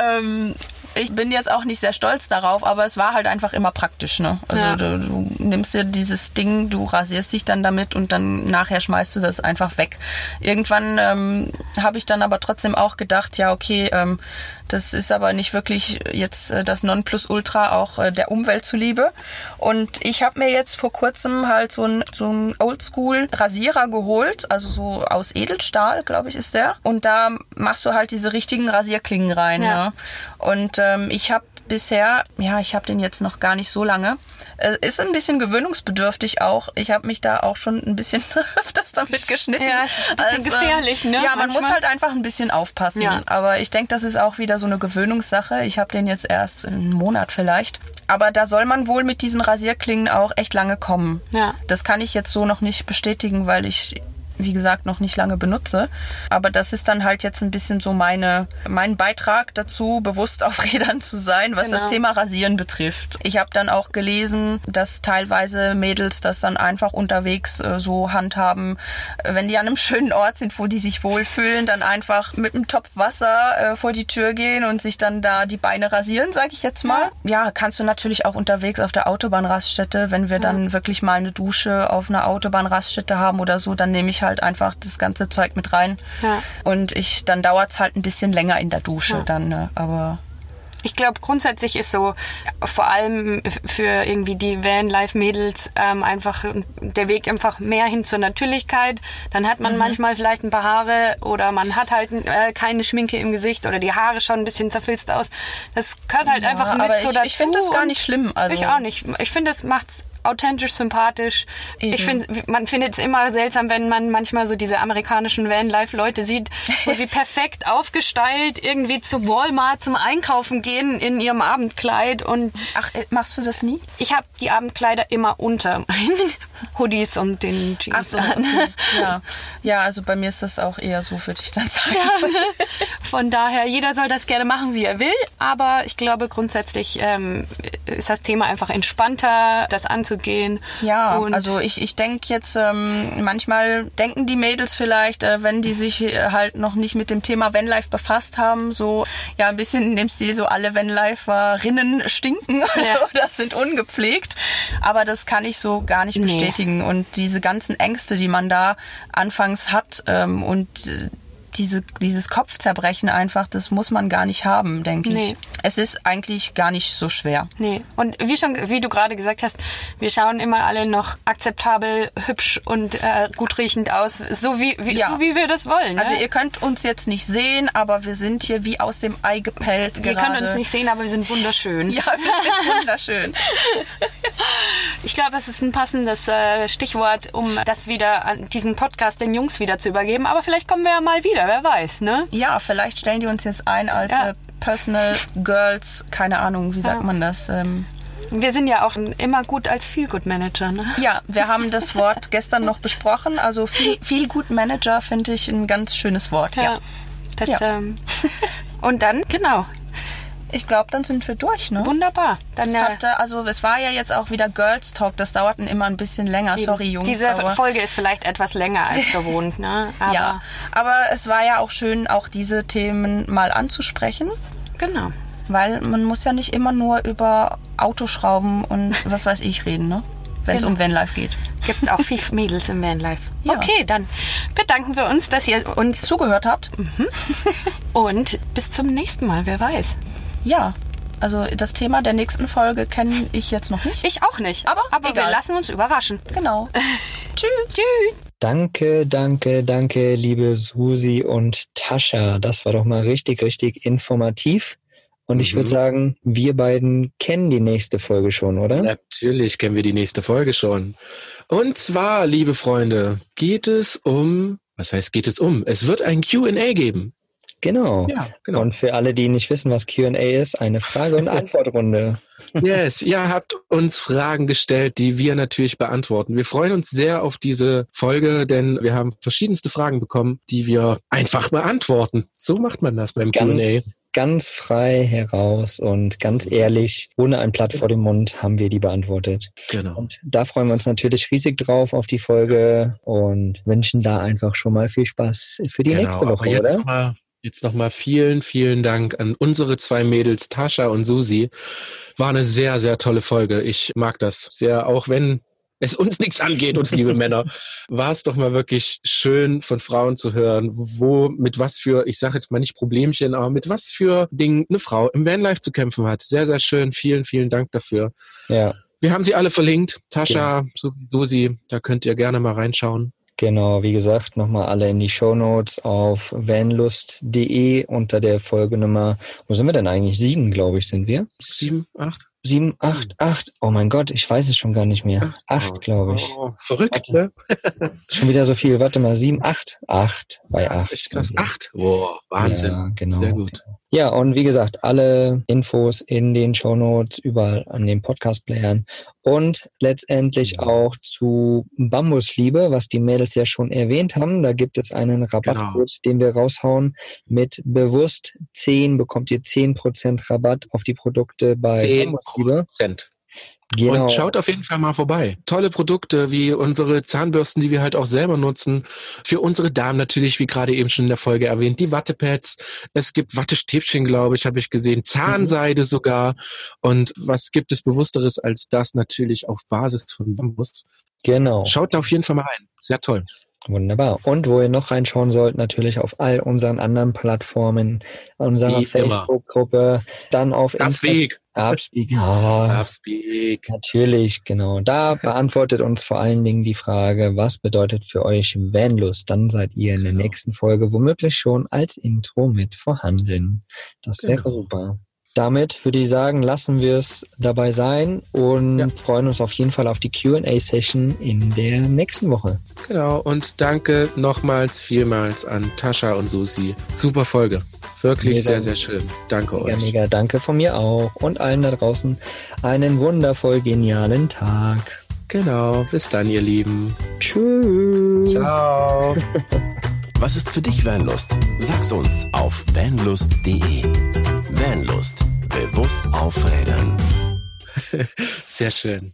ähm, ich bin jetzt auch nicht sehr stolz darauf, aber es war halt einfach immer praktisch. Ne? Also Ja. du, du nimmst dir dieses Ding, du rasierst dich dann damit und dann nachher schmeißt du das einfach weg. Irgendwann ähm, habe ich dann aber trotzdem auch gedacht, ja okay, ähm, das ist aber nicht wirklich jetzt äh, das Nonplusultra auch äh, der Umwelt zuliebe. Und ich habe mir jetzt vor kurzem halt so ein, so ein Oldschool-Rasierer geholt, also so aus Edelstahl, glaube ich, ist der. Und da machst du halt diese richtigen Rasierklingen rein. Ja. Ne? Und ähm, ich habe bisher, ja, ich habe den jetzt noch gar nicht so lange. Äh, ist ein bisschen gewöhnungsbedürftig auch. Ich habe mich da auch schon ein bisschen öfters damit geschnitten. Ja, ist ein bisschen gefährlich, ne, Ja, man manchmal. muss halt einfach ein bisschen aufpassen. Ja. Aber ich denke, das ist auch wieder so eine Gewöhnungssache. Ich habe den jetzt erst einen Monat vielleicht. Aber da soll man wohl mit diesen Rasierklingen auch echt lange kommen. Ja. Das kann ich jetzt so noch nicht bestätigen, weil ich wie gesagt, noch nicht lange benutze. Aber das ist dann halt jetzt ein bisschen so meine, mein Beitrag dazu, bewusst auf Rädern zu sein, was Genau. das Thema Rasieren betrifft. Ich habe dann auch gelesen, dass teilweise Mädels das dann einfach unterwegs äh, so handhaben, äh, wenn die an einem schönen Ort sind, wo die sich wohlfühlen, dann einfach mit einem Topf Wasser äh, vor die Tür gehen und sich dann da die Beine rasieren, sage ich jetzt mal. Ja, kannst du natürlich auch unterwegs auf der Autobahnraststätte, wenn wir dann wirklich mal eine Dusche auf einer Autobahnraststätte haben oder so, dann nehme ich halt einfach das ganze Zeug mit rein. Ja. Und ich, dann dauert's halt ein bisschen länger in der Dusche Ja. dann, ne? aber Ich glaube, grundsätzlich ist so, vor allem für irgendwie die Van-Life-Mädels, ähm, einfach der Weg einfach mehr hin zur Natürlichkeit. Dann hat man manchmal vielleicht ein paar Haare oder man hat halt äh, keine Schminke im Gesicht oder die Haare schauen ein bisschen zerfilzt aus. Das gehört halt einfach mit aber so ich- dazu. ich finde das gar nicht schlimm, also- ich auch nicht. Ich finde, es macht's authentisch, sympathisch. Eben. Ich finde, man findet es immer seltsam, wenn man manchmal so diese amerikanischen Van-Life-Leute sieht, wo sie perfekt aufgestylt irgendwie zu Walmart zum Einkaufen gehen in ihrem Abendkleid und Ach, äh, machst du das nie? ich habe die Abendkleider immer unter Hoodies und den Jeans Ach so, an. okay. ja. ja, also bei mir ist das auch eher so, würde ich dann sagen. Von daher, jeder soll das gerne machen, wie er will, aber ich glaube grundsätzlich ähm, ist das Thema einfach entspannter, das anzugehen. Ja, also ich, ich denke jetzt, ähm, manchmal denken die Mädels vielleicht, äh, wenn die sich äh, halt noch nicht mit dem Thema Vanlife befasst haben, so ja ein bisschen in dem Stil, so alle Vanliferinnen stinken Ja. oder sind ungepflegt. Aber das kann ich so gar nicht Nee. Bestätigen. Und diese ganzen Ängste, die man da anfangs hat ähm, und äh, diese, dieses Kopfzerbrechen einfach, das muss man gar nicht haben, denke ich. Nee. Es ist eigentlich gar nicht so schwer. Nee, und wie schon, wie du gerade gesagt hast, wir schauen immer alle noch akzeptabel, hübsch und äh, gut riechend aus, so wie, wie, Ja. so wie wir das wollen. Also ne? ihr könnt uns jetzt nicht sehen, aber wir sind hier wie aus dem Ei gepellt Ihr gerade. könnt uns nicht sehen, aber wir sind wunderschön. Ja, wir sind wunderschön. Ich glaube, das ist ein passendes äh, Stichwort, um das wieder an diesen Podcast den Jungs wieder zu übergeben. Aber vielleicht kommen wir ja mal wieder, wer weiß, ne? Ja, vielleicht stellen die uns jetzt ein als Ja. äh, Personal Girls, keine Ahnung, wie sagt Ja. man das? Ähm, Wir sind ja auch immer gut als Feel-Good-Manager, ne? ja, wir haben das Wort gestern noch besprochen. Also viel, viel gut Manager finde ich ein ganz schönes Wort. Ja. Das, Ja. Ähm, und dann, genau, Ich glaube, dann sind wir durch, ne? wunderbar. Dann Es äh, hatte, also es war ja jetzt auch wieder Girls Talk, das dauert immer ein bisschen länger. Sorry, Jungs. Diese Folge ist vielleicht etwas länger als gewohnt, ne? Aber ja, aber es war ja auch schön, auch diese Themen mal anzusprechen. Genau. Weil man muss ja nicht immer nur über Autoschrauben und was weiß ich reden, ne? Wenn es Genau. um Vanlife geht. Gibt auch viel Mädels im Vanlife. Ja. Okay, dann bedanken wir uns, dass ihr uns Zugehört habt? und bis zum nächsten Mal, wer weiß. Ja. Also das Thema der nächsten Folge kenne ich jetzt noch nicht. Ich auch nicht. Aber aber wir egal. lassen uns überraschen. Genau. Tschüss. Tschüss. Danke, danke, danke, liebe Susi und Tascha. Das war doch mal richtig, richtig informativ. Und ich würde Mhm. sagen, wir beiden kennen die nächste Folge schon, oder? Natürlich kennen wir die nächste Folge schon. Und zwar, liebe Freunde, geht es um, was heißt geht es um? Es wird ein Q&A geben. Genau. Ja, genau. Und für alle, die nicht wissen, was Q&A ist, eine Frage- und Antwortrunde. Yes, ihr habt uns Fragen gestellt, die wir natürlich beantworten. Wir freuen uns sehr auf diese Folge, denn wir haben verschiedenste Fragen bekommen, die wir einfach beantworten. So macht man das beim Q&A. Ganz, frei heraus und ganz ehrlich, ohne ein Blatt vor dem Mund, haben wir die beantwortet. Genau. Und da freuen wir uns natürlich riesig drauf auf die Folge und wünschen da einfach schon mal viel Spaß für die genau. nächste Aber Woche, jetzt oder? Mal, jetzt nochmal vielen, vielen Dank an unsere zwei Mädels, Tascha und Susi. War eine sehr, sehr tolle Folge. Ich mag das sehr, auch wenn es uns nichts angeht, uns liebe Männer, war es doch mal wirklich schön von Frauen zu hören, wo, mit was für, ich sage jetzt mal nicht Problemchen, aber mit was für Dingen eine Frau im Vanlife zu kämpfen hat. Sehr, sehr schön. Vielen, vielen Dank dafür. Ja, Wir haben sie alle verlinkt. Tascha, sowie Susi, da könnt ihr gerne mal reinschauen. Genau. Wie gesagt, nochmal alle in die Shownotes auf vanlust.de unter der Folgenummer. Wo sind wir denn eigentlich? Sieben, glaube ich, sind wir. Sieben, acht? Sieben, acht, acht. Oh mein Gott, ich weiß es schon gar nicht mehr. Acht, glaube ich. Oh, verrückt, ne? Schon wieder so viel. Warte mal, sieben, acht. Acht bei Das ist acht. sind wir. Acht? Boah, Wahnsinn. Ja, genau. Sehr gut. Ja, und wie gesagt, alle Infos in den Shownotes, überall an den Podcast-Playern und letztendlich auch zu Bambusliebe, was die Mädels ja schon erwähnt haben. Da gibt es einen Rabattcode, den wir raushauen. Mit bewusst 10 bekommt ihr 10% Rabatt auf die Produkte bei Zehn Bambusliebe. Prozent. Genau. Und schaut auf jeden Fall mal vorbei. Tolle Produkte wie unsere Zahnbürsten, die wir halt auch selber nutzen. Für unsere Damen natürlich, wie gerade eben schon in der Folge erwähnt, die Wattepads. Es gibt Wattestäbchen, glaube ich, habe ich gesehen. Zahnseide sogar. Und was gibt es Bewussteres als das natürlich auf Basis von Bambus? genau. Schaut da auf jeden Fall mal rein. Sehr toll. Wunderbar. Und wo ihr noch reinschauen sollt, natürlich auf all unseren anderen Plattformen, unserer. Facebook-Gruppe, dann auf Instagram. Upspeak. Upspeak. Ja, Upspeak. natürlich, genau. Da beantwortet uns vor allen Dingen die Frage, was bedeutet für euch Vanlust? Dann seid ihr in der Genau. nächsten Folge womöglich schon als Intro mit vorhanden. Das wäre Genau. super. Damit würde ich sagen, lassen wir es dabei sein und Ja. freuen uns auf jeden Fall auf die QA-Session in der nächsten Woche. Genau. Und danke nochmals vielmals an Tascha und Susi. Super Folge. Wirklich Mega. sehr, sehr schön. Danke Mega, euch. mega danke von mir auch und allen da draußen einen wundervoll genialen Tag. Genau. Bis dann, ihr Lieben. Tschüss. Ciao. Was ist für dich Vanlust? Sag's uns auf vanlust.de. Vanlust. Bewusst aufrädern. Sehr schön.